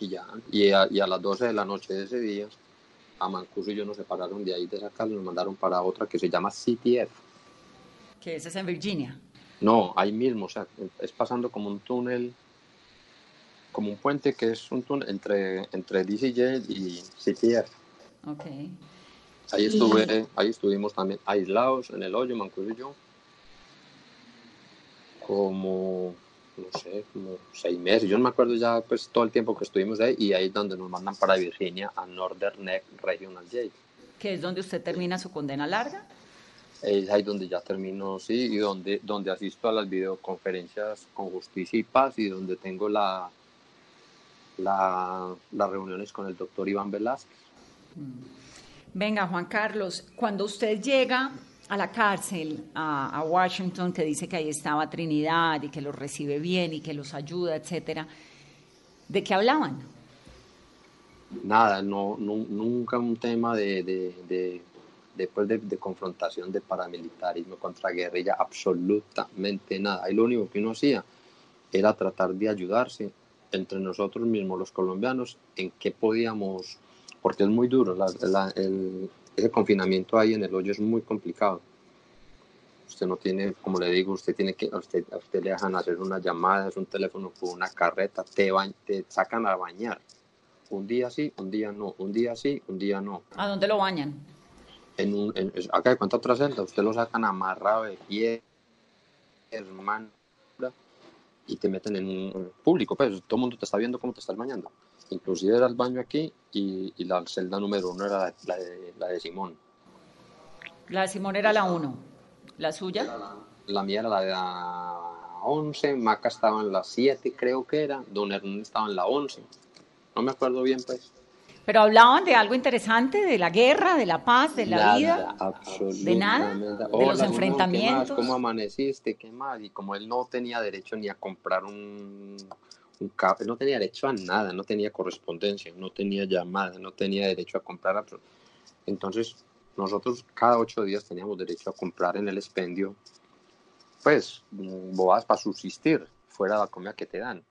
Y ya, y a, y a las 12 de la noche de ese día, a Mancuso y yo nos separaron de ahí, de esa casa, y nos mandaron para otra que se llama CTF. Que esa es en Virginia. No, ahí mismo, o sea, es pasando como un túnel, como un puente que es un túnel entre, entre DCJ y CTF. Ok. Ahí estuve, ahí estuvimos también aislados en el hoyo, Mancuso y yo, como, no sé, como seis meses. Yo no me acuerdo ya pues todo el tiempo que estuvimos ahí y ahí es donde nos mandan para Virginia a Northern Neck Regional Jail. Que es donde usted termina su condena larga. Es ahí donde ya termino, sí, y donde, donde asisto a las videoconferencias con Justicia y Paz y donde tengo la, la, las reuniones con el doctor Iván Velázquez. Venga, Juan Carlos, cuando usted llega a la cárcel, a, a Washington, que dice que ahí estaba Trinidad y que los recibe bien y que los ayuda, etcétera, ¿de qué hablaban? Nada, no, nu- nunca un tema de, de, de, después de, de confrontación de paramilitarismo contra guerrilla, absolutamente nada. Ahí lo único que uno hacía era tratar de ayudarse entre nosotros mismos, los colombianos, en qué podíamos, porque es muy duro, la- la- el- ese confinamiento ahí en el hoyo es muy complicado. Usted no tiene, como le digo, usted tiene que, a usted, a usted le dejan hacer una llamada, es un teléfono con una carreta, te, ba- te sacan a bañar. Un día sí, un día no, un día sí, un día no. ¿A dónde lo bañan? En un, en- es- acá de cuánta otra celda, usted lo sacan amarrado de pie, hermano, y te meten en un público, pues todo el mundo te está viendo cómo te estás bañando. Inclusive era el baño aquí y, y la celda número uno era la, la de, la de Simón. La de Simón era la 1. ¿La suya? La mía era la de la 11, Maca estaba en la 7 creo que era, Don Hernán estaba en la 11. No me acuerdo bien pues. Pero hablaban de algo interesante, de la guerra, de la paz, de la Nada, vida. absolutamente ¿De nada? ¿De los Hola, enfrentamientos? ¿qué más? ¿Cómo amaneciste? ¿Qué más? Y como él no tenía derecho ni a comprar un, un ca- él no tenía derecho a nada, no tenía correspondencia, no tenía llamada, no tenía derecho a comprar. Entonces, nosotros cada ocho días teníamos derecho a comprar en el expendio, pues, mm, bobadas para subsistir, fuera de la comida que te dan.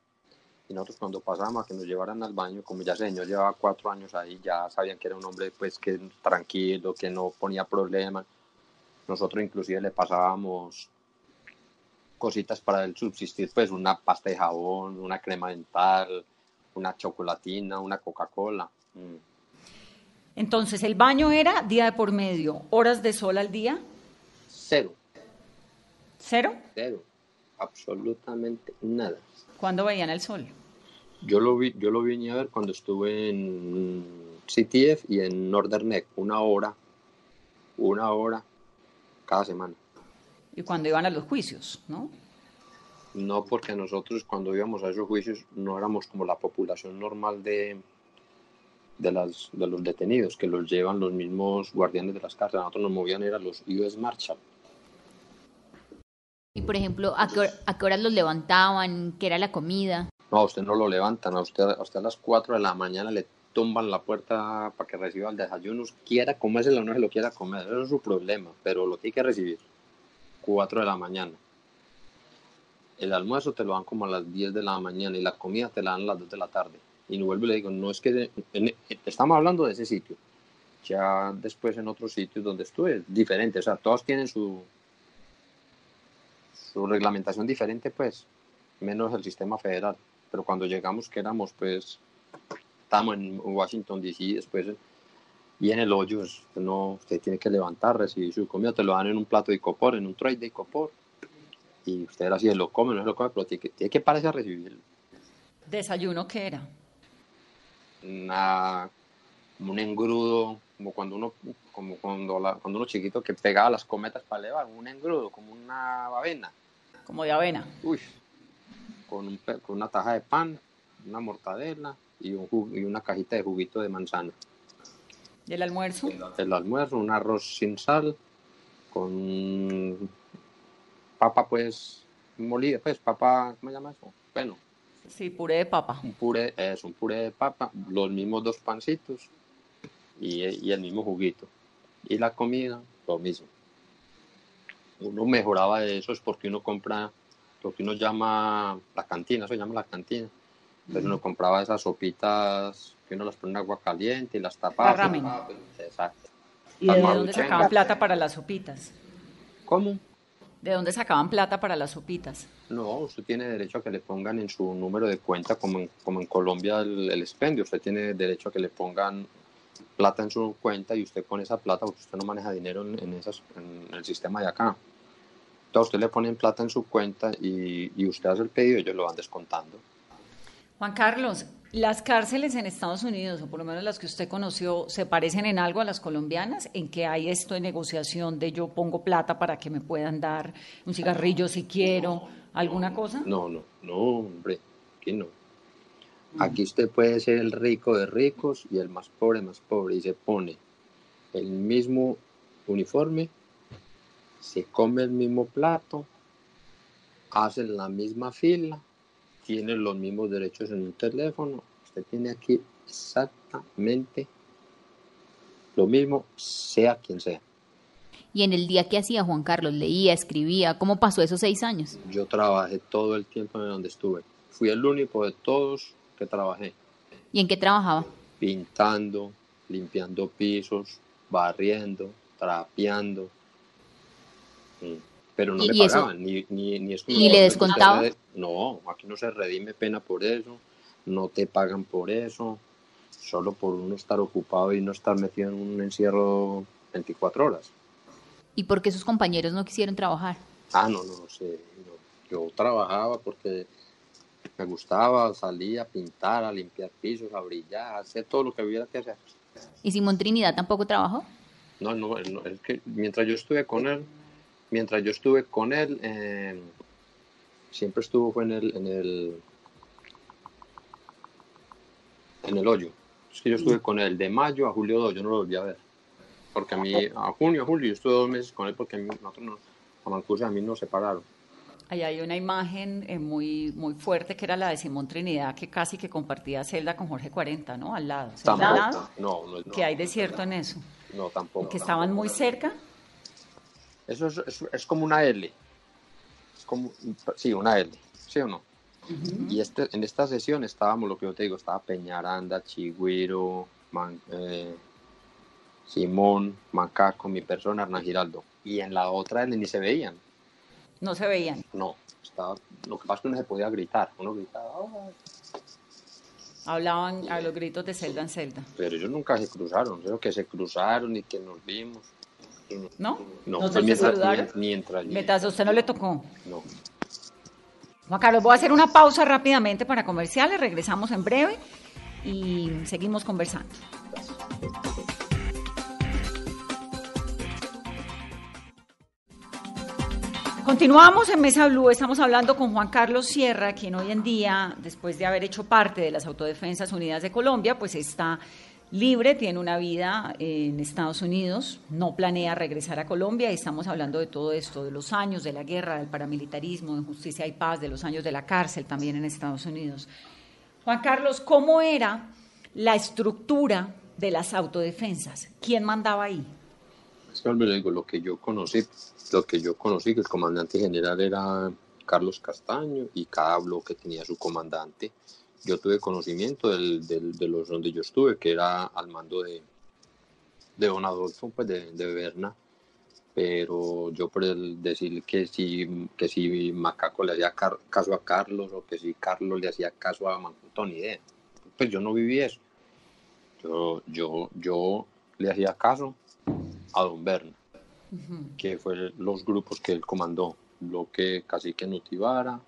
Y nosotros cuando pasábamos a que nos llevaran al baño, como ya ese señor llevaba cuatro años ahí, ya sabían que era un hombre pues que tranquilo, que no ponía problemas. Nosotros inclusive le pasábamos cositas para el subsistir, pues una pasta de jabón, una crema dental, una chocolatina, una Coca-Cola. Mm. Entonces, el baño era día de por medio, horas de sol al día, Cero, cero. cero, absolutamente nada. ¿Cuándo veían el sol? Yo lo vi, yo lo vine a ver cuando estuve en CTF y en Northern Neck, una hora, una hora cada semana. Y cuando iban a los juicios, ¿no? No porque nosotros cuando íbamos a esos juicios no éramos como la población normal de, de, las, de los detenidos, que los llevan los mismos guardianes de las cárceles. Nosotros nos movían era los US Marshal. Y por ejemplo, ¿a qué, a qué horas los levantaban? ¿Qué era la comida? No, a usted no lo levantan, a usted, a usted a las 4 de la mañana le tumban la puerta para que reciba el desayuno, quiera comérselo o no se lo quiera comer, eso es su problema, pero lo tiene que recibir. 4 de la mañana. El almuerzo te lo dan como a las 10 de la mañana y la comida te la dan a las 2 de la tarde. Y vuelvo y le digo, no es que, estamos hablando de ese sitio. Ya después en otros sitios donde estuve, es diferente, o sea, todos tienen su, su reglamentación diferente, pues, menos el sistema federal. Pero cuando llegamos, que éramos, pues, estábamos en Washington, D.C., después, y en el hoyo, no, usted tiene que levantar, recibir su comida, te lo dan en un plato de icopor, en un tray de icopor, y usted era así, lo come, no se lo come, pero tiene que, tiene que pararse a recibir ¿Desayuno qué era? una, como un engrudo, como cuando uno, como cuando, la- cuando uno chiquito que pegaba las cometas para elevar, un engrudo, como una avena. Como de avena. Uy, con, un con una taja de pan, una mortadela y, un y una cajita de juguito de manzana. ¿Y el almuerzo? El almuerzo, un arroz sin sal, con papa pues molida, pues papa, ¿cómo se llama eso? Bueno, Sí, puré de papa. un puré, es un puré de papa, los mismos dos pancitos y, y el mismo juguito. Y la comida, lo mismo. Uno mejoraba de eso es porque uno compra lo que uno llama la cantina, eso se llama la cantina. Entonces uno compraba esas sopitas que uno las pone en agua caliente y las tapaba. La ramen. Exacto. ¿Y de dónde sacaban plata para las sopitas? ¿Cómo? ¿De dónde sacaban plata para las sopitas? No, usted tiene derecho a que le pongan en su número de cuenta, como en, como en Colombia el, el expendio. Usted tiene derecho a que le pongan plata en su cuenta y usted con esa plata, porque usted no maneja dinero en, en esas, en el sistema de acá. Entonces usted le ponen plata en su cuenta y, y usted hace el pedido y ellos lo van descontando. Juan Carlos, ¿las cárceles en Estados Unidos, o por lo menos las que usted conoció, se parecen en algo a las colombianas? ¿En que hay esto de negociación de yo pongo plata para que me puedan dar un cigarrillo si quiero, alguna cosa? No, no, no, hombre, aquí no. Aquí usted puede ser el rico de ricos y el más pobre más pobre y se pone el mismo uniforme, se come el mismo plato, hacen la misma fila, tienen los mismos derechos en un teléfono. Usted tiene aquí exactamente lo mismo, sea quien sea. Y en el día que hacía Juan Carlos, leía, escribía, ¿cómo pasó esos seis años? Yo trabajé todo el tiempo en donde estuve. Fui el único de todos que trabajé. ¿Y en qué trabajaba? Pintando, limpiando pisos, barriendo, trapeando. Mm. Pero no ¿Y- me pagaban, ni, ni, ni esto- ¿Y le descontaba? No, aquí no se redime pena por eso, no te pagan por eso, solo por uno estar ocupado y no estar metido en un encierro 24 horas. ¿Y por qué sus compañeros no quisieron trabajar? Ah, no, no sé. no. Yo trabajaba porque me gustaba, salía a pintar, a limpiar pisos, a brillar, a hacer todo lo que hubiera que hacer. ¿Y Simón Trinidad tampoco trabajó? No, no, no, es que mientras yo estuve con él, mientras yo estuve con él, eh, siempre estuvo fue en el, en el, en el hoyo. Es que yo estuve con él de mayo a julio 2, yo no lo volví a ver. Porque a mí, a junio, a julio, yo estuve dos meses con él porque a mí, nosotros no, a Mancuso y a mí nos separaron. Ahí hay una imagen eh, muy, muy fuerte que era la de Simón Trinidad, que casi que compartía celda con Jorge 40, ¿no? Al lado. ¿Celda al Tampoco, lado? no, no, no, Que hay desierto en eso. no, tampoco. Que estaban muy cerca. Eso es, es- es como una L. Es como, sí, una L, ¿sí o no? Y este, en esta sesión estábamos, lo que yo te digo, estaba Peñaranda, Chigüiro, Man- eh, Simón, Macaco, mi persona, Hernán Giraldo. Y en la otra L ni se veían. No se veían. No, estaba, lo que pasa es que uno se podía gritar. Uno gritaba, Hablaban a los gritos de celda en celda. pero ellos nunca se cruzaron. Creo que se cruzaron y que nos vimos. ¿No? No, ¿No pues se mientras, saludaron? mientras, Mientras a usted no le tocó. no. Juan Carlos, voy a hacer una pausa rápidamente para comerciales. Regresamos en breve y seguimos conversando. Continuamos en Mesa Blue, estamos hablando con Juan Carlos Sierra, quien hoy en día, después de haber hecho parte de las Autodefensas Unidas de Colombia, pues está libre, tiene una vida en Estados Unidos, no planea regresar a Colombia y estamos hablando de todo esto, de los años de la guerra, del paramilitarismo, de justicia y paz, de los años de la cárcel también en Estados Unidos. Juan Carlos, ¿cómo era la estructura de las autodefensas? ¿Quién mandaba ahí? Que le digo, lo que yo conocí, lo que yo conocí, que el comandante general era Carlos Castaño y cada bloque tenía su comandante. Yo tuve conocimiento del, del- de los donde yo estuve, que era al mando de, de don Adolfo, pues de, de Berna, pero yo por el decir que si, que si Macaco le hacía car- caso a Carlos o que si Carlos le hacía caso a Mancuto, ni idea. Pues yo no viví eso. Yo, yo, yo le hacía caso a don Berna, que fue los grupos que él comandó, bloque Cacique Nutibara,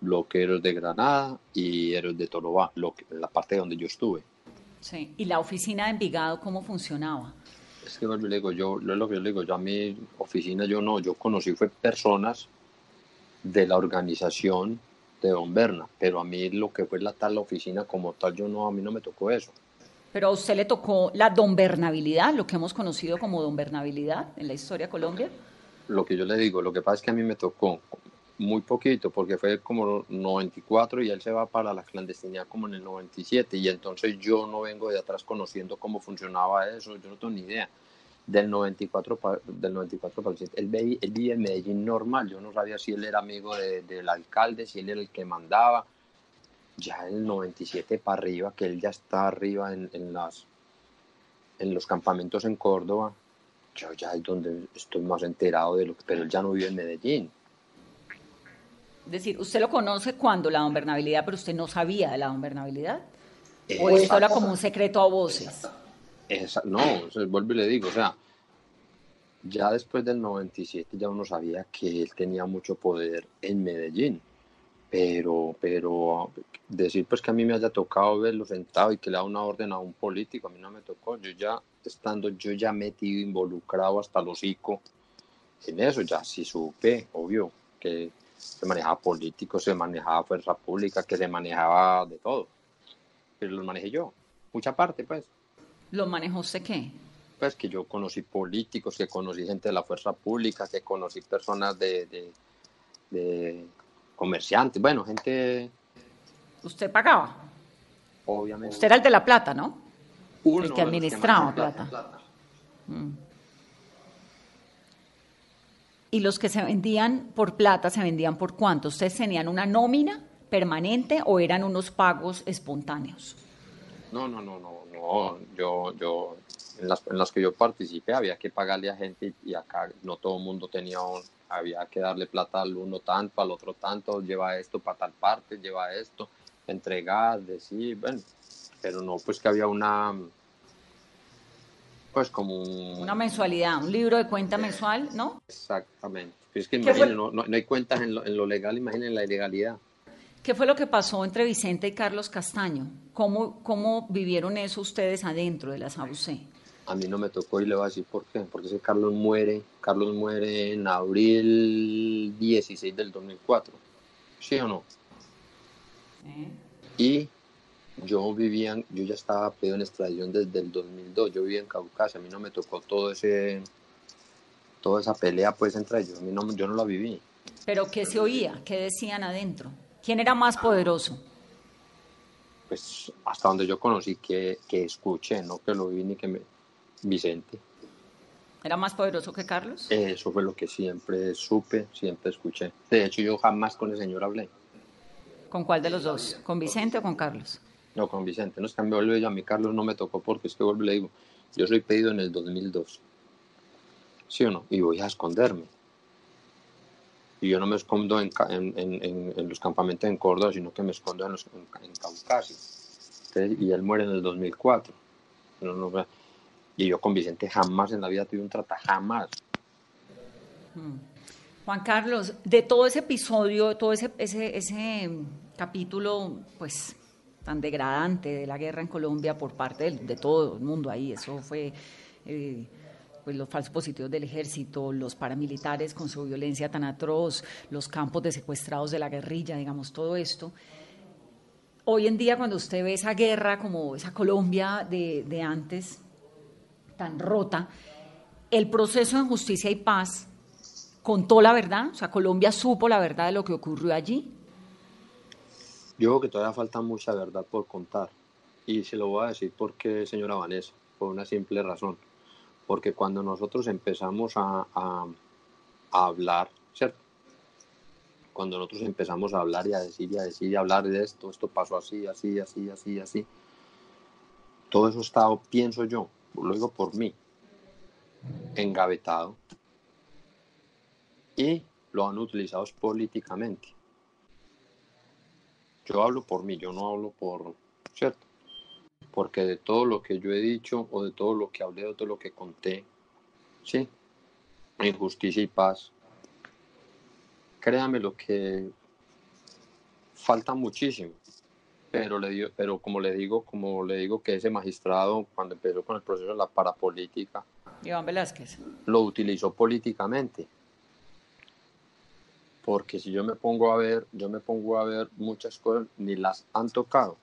bloque Héroes de Granada y Héroes de Torobá, lo que- la parte donde yo estuve. Sí. ¿Y la oficina de Envigado cómo funcionaba? Es que y le digo, yo, lo que yo le digo, yo a mi oficina yo no, yo conocí fue personas de la organización de Don Berna, pero a mí lo que fue la tal oficina como tal, yo no, a mí no me tocó eso. Pero a usted le tocó la donbernabilidad, lo que hemos conocido como donbernabilidad en la historia de Colombia. Lo que yo le digo, lo que pasa es que a mí me tocó muy poquito, porque fue como 94 y él se va para la clandestinidad como en el 97 y entonces yo no vengo de atrás conociendo cómo funcionaba eso, yo no tengo ni idea. Del 94, del 94 para el él, él vivía en Medellín normal, yo no sabía si él era amigo del alcalde, si él era el que mandaba. Ya en el 97 para arriba, que él ya está arriba en, en las, en los campamentos en Córdoba, yo ya es donde estoy más enterado de lo que, pero él ya no vive en Medellín. Es decir, usted lo conoce cuando la gobernabilidad, pero usted no sabía de la gobernabilidad. ¿O esto era como un secreto a voces? Esa, no, vuelvo y le digo, o sea, ya después del 97 ya uno sabía que él tenía mucho poder en Medellín, pero, pero decir pues que a mí me haya tocado verlo sentado y que le da una orden a un político, a mí no me tocó, yo ya estando yo ya metido, involucrado hasta el hocico en eso, ya sí supe, obvio, que se manejaba político, se manejaba fuerza pública, que se manejaba de todo. Pero lo manejé yo, mucha parte, pues. ¿Lo manejó usted qué? Pues que yo conocí políticos, que conocí gente de la fuerza pública, que conocí personas de, de, comerciantes, bueno, gente... ¿Usted pagaba? Obviamente. Usted era el de la plata, ¿no? el que administraba plata. Mm. ¿Y los que se vendían por plata se vendían por cuánto? ¿Ustedes tenían una nómina permanente o eran unos pagos espontáneos? No, no, no, no, no. Yo, yo, en las, en las que yo participé había que pagarle a gente y acá no todo el mundo tenía un, había que darle plata al uno tanto, al otro tanto, lleva esto para tal parte, lleva esto, entregar, decir, bueno, pero no, pues que había una, pues como Una mensualidad, un libro de cuenta mensual, ¿no? Exactamente. Es que imaginen, no, no, hay cuentas en lo, en lo legal, imaginen la ilegalidad. ¿Qué fue lo que pasó entre Vicente y Carlos Castaño? ¿Cómo, cómo vivieron eso ustedes adentro de la SAUC? A mí no me tocó y le voy a decir por qué. Porque ese Carlos muere, Carlos muere en abril 16 del 2004. ¿Sí o no? Y yo vivía, yo ya estaba pedido en extradición desde el 2002, yo vivía en Caucasia, a mí no me tocó todo ese, toda esa pelea pues entre ellos, a mí no, yo no la viví. ¿Pero qué se oía? ¿Qué decían adentro? ¿Quién era más poderoso? Pues hasta donde yo conocí que, que escuché, no que lo vi ni que me... Vicente. ¿Era más poderoso que Carlos? Eso fue lo que siempre supe, siempre escuché. De hecho, yo jamás con el señor hablé. ¿Con cuál de los dos? ¿Con Vicente o con Carlos? No, con Vicente. No es que me a mí Carlos no me tocó porque es que vuelvo le digo, yo soy pedido en el 2002. ¿Sí o no? Y voy a esconderme. Y yo no me escondo en, los campamentos en Córdoba, sino que me escondo en, los, en, Caucasia. y él muere en el 2004. Y yo con Vicente jamás en la vida tuve un trata, jamás. Hmm. Juan Carlos, de todo ese episodio, todo ese, ese, ese capítulo, pues tan degradante de la guerra en Colombia por parte de, todo el mundo ahí. Eso fue eh, pues los falsos positivos del ejército, los paramilitares con su violencia tan atroz, los campos de secuestrados de la guerrilla, digamos, todo esto. Hoy en día, cuando usted ve esa guerra como esa Colombia de, de antes, tan rota, el proceso de justicia y paz contó la verdad, o sea, Colombia supo la verdad de lo que ocurrió allí. Yo creo que todavía falta mucha verdad por contar. Y se lo voy a decir porque, señora Vanessa, por una simple razón. Porque cuando nosotros empezamos a, a, hablar, ¿cierto? Cuando nosotros empezamos a hablar y a decir y a decir y a hablar de esto, esto pasó así, así, así, así, así. Todo eso estado, pienso yo, lo digo por mí, engavetado. Y lo han utilizado políticamente. Yo hablo por mí, yo no hablo por, ¿cierto? Porque de todo lo que yo he dicho o de todo lo que hablé, de todo lo que conté, ¿sí? En justicia y paz, créame lo que falta muchísimo. Pero, le digo, pero como le digo, como le digo que ese magistrado, cuando empezó con el proceso de la parapolítica, Iván Velázquez, lo utilizó políticamente porque si yo me pongo a ver, yo me pongo a ver muchas cosas, ni las han tocado.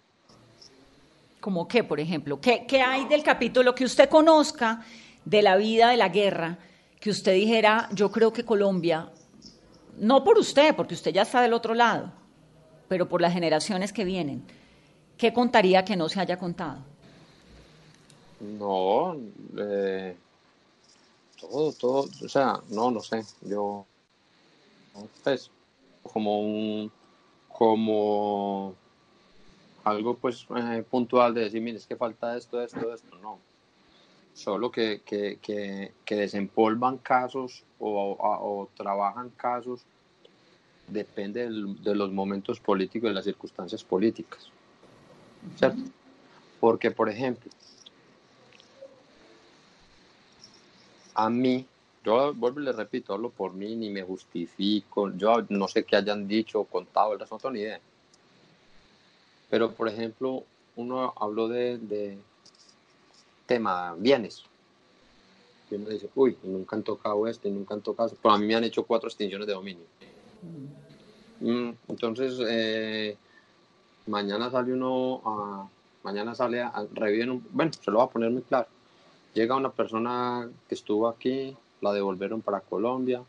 ¿Como qué, por ejemplo? ¿Qué, ¿Qué, hay del capítulo que usted conozca de la vida de la guerra, que usted dijera, yo creo que Colombia no por usted, porque usted ya está del otro lado, pero por las generaciones que vienen, ¿qué contaría que no se haya contado? No, eh, todo, todo, o sea, no, no sé, yo, pues, como un, como algo pues eh, puntual de decir, mire, es que falta esto, esto, esto, no. Solo que, que, que, desempolvan casos o, trabajan casos depende de los momentos políticos de las circunstancias políticas. ¿Cierto? Porque, por ejemplo, a mí, yo vuelvo y le repito, hablo por mí, ni me justifico, yo no sé qué hayan dicho o contado, el no tengo ni idea. Pero, por ejemplo, uno habló de, de tema bienes. Y uno dice, uy, nunca han tocado esto, nunca han tocado Pero a mí me han hecho cuatro extinciones de dominio. Mm, entonces, eh, mañana sale uno a, mañana sale a, reviven un, bueno, se lo va a poner muy claro. Llega una persona que estuvo aquí, la devolvieron para Colombia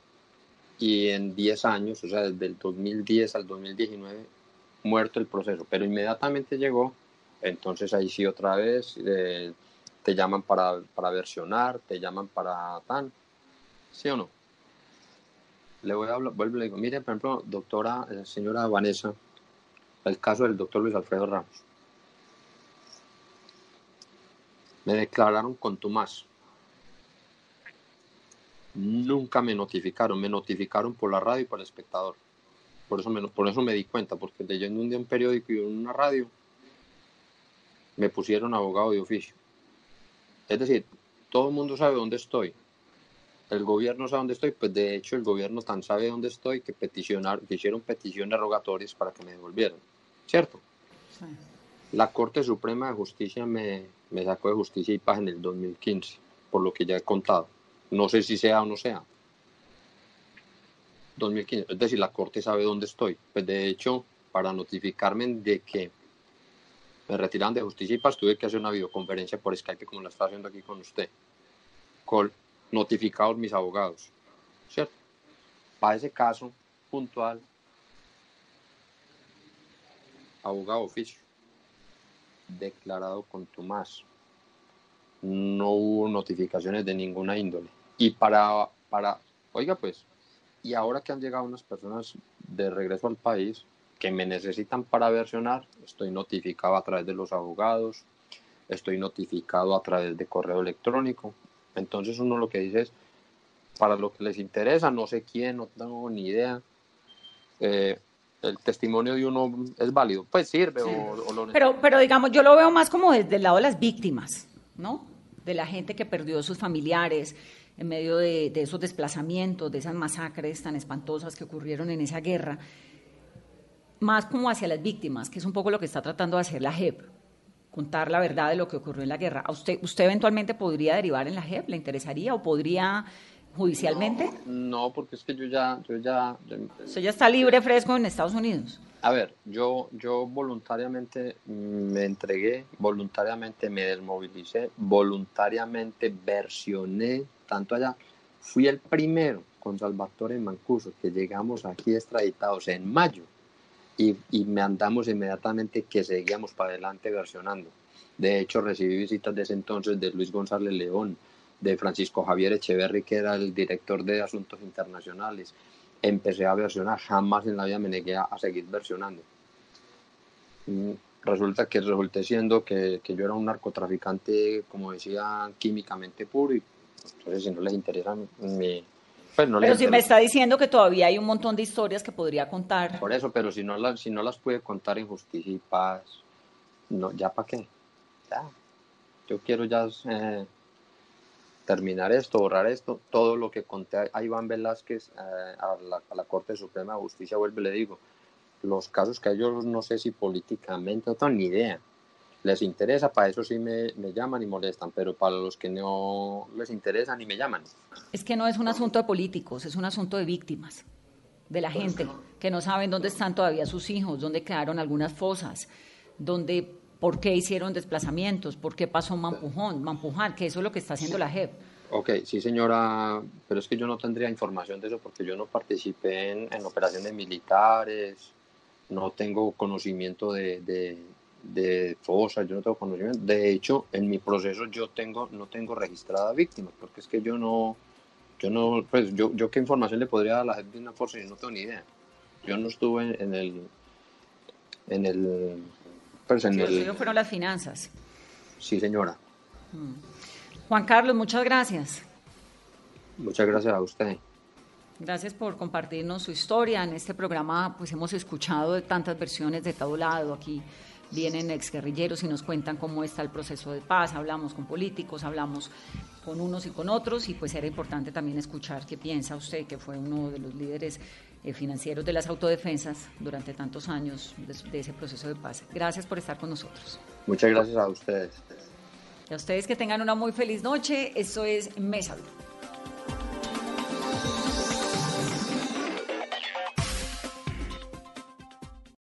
y en 10 años, o sea, desde el 2010 al 2019, muerto el proceso, pero inmediatamente llegó, entonces ahí sí otra vez eh, te llaman para, para versionar, te llaman para tan, ¿sí o no? Le voy a hablar, vuelvo le digo, mire, por ejemplo, doctora, eh, señora Vanessa, el caso del doctor Luis Alfredo Ramos. Me declararon con Tomás. Nunca me notificaron, me notificaron por la radio y por el espectador. Por eso me, por eso me di cuenta, porque leyendo un día un periódico y una radio, me pusieron abogado de oficio. Es decir, todo el mundo sabe dónde estoy. El gobierno sabe dónde estoy, pues de hecho el gobierno tan sabe dónde estoy que peticionar, que hicieron peticiones rogatorias para que me devolvieran. ¿Cierto? La Corte Suprema de Justicia me, me sacó de justicia y paz en el 2015, por lo que ya he contado. No sé si sea o no sea. 2015, es decir, la Corte sabe dónde estoy. Pues de hecho, para notificarme de que me retiran de justicia y paz, tuve que hacer una videoconferencia por Skype como la está haciendo aquí con usted, con notificados mis abogados, ¿cierto? Para ese caso puntual, abogado oficio, declarado con Tomás. No hubo notificaciones de ninguna índole. Y para, para, oiga pues, y ahora que han llegado unas personas de regreso al país que me necesitan para versionar, estoy notificado a través de los abogados, estoy notificado a través de correo electrónico. Entonces uno lo que dice es, para lo que les interesa, no sé quién, no tengo ni idea, eh, el testimonio de uno es válido, pues sirve o, lo pero, pero digamos, yo lo veo más como desde el lado de las víctimas, ¿no? De la gente que perdió a sus familiares en medio de, de esos desplazamientos, de esas masacres tan espantosas que ocurrieron en esa guerra, más como hacia las víctimas, que es un poco lo que está tratando de hacer la JEP, contar la verdad de lo que ocurrió en la guerra. ¿A usted, usted eventualmente podría derivar en la JEP? ¿Le interesaría o podría judicialmente? No, porque es que yo ya, yo ya, Usted ya está libre, fresco en Estados Unidos. A ver, yo, yo voluntariamente me entregué, voluntariamente me desmovilicé, voluntariamente versioné tanto allá. Fui el primero con Salvatore Mancuso que llegamos aquí extraditados en mayo y, y me andamos inmediatamente que seguíamos para adelante versionando. De hecho, recibí visitas de ese entonces de Luis González León, de Francisco Javier Echeverry, que era el director de Asuntos Internacionales. Empecé a versionar, jamás en la vida me negué a, seguir versionando. Mm, resulta que resulté siendo que, que, yo era un narcotraficante, como decía, químicamente puro, y entonces si no les interesa mi... Pues no pero si me está diciendo que todavía hay un montón de historias que podría contar. Por eso, pero si no, las si no las puede contar en justicia y paz, no, ¿ya para qué? Ya. Yo quiero ya... Eh, terminar esto, borrar esto, todo lo que conté a Iván Velázquez eh, a, la, Corte Suprema de Justicia, vuelve le digo, los casos que ellos no sé si políticamente, no tengo ni idea, les interesa, para eso sí me, me, llaman y molestan, pero para los que no les interesa ni me llaman. Es que no es un asunto de políticos, es un asunto de víctimas, de la gente, que no saben dónde están todavía sus hijos, dónde quedaron algunas fosas, dónde por qué hicieron desplazamientos, por qué pasó Mampujón, Mampuján, que eso es lo que está haciendo la JEP. Ok, sí señora, pero es que yo no tendría información de eso porque yo no participé en, en operaciones militares, no tengo conocimiento de, de, de fosas, yo no tengo conocimiento. De hecho, en mi proceso yo tengo, no tengo registrada víctimas, porque es que yo no, yo no, pues yo, yo qué información le podría dar a la gente de una fuerza, yo no tengo ni idea. Yo no estuve en, el, en el, pues en el... fueron las finanzas. Sí, señora. Mm. Juan Carlos, muchas gracias. Muchas gracias a usted. Gracias por compartirnos su historia. En este programa pues hemos escuchado de tantas versiones de todo lado. Aquí vienen exguerrilleros y nos cuentan cómo está el proceso de paz. Hablamos con políticos, hablamos con unos y con otros y pues era importante también escuchar qué piensa usted, que fue uno de los líderes eh, financieros de las autodefensas durante tantos años de, de ese proceso de paz. Gracias por estar con nosotros. Muchas gracias a ustedes. Y a ustedes que tengan una muy feliz noche. Esto es Mesa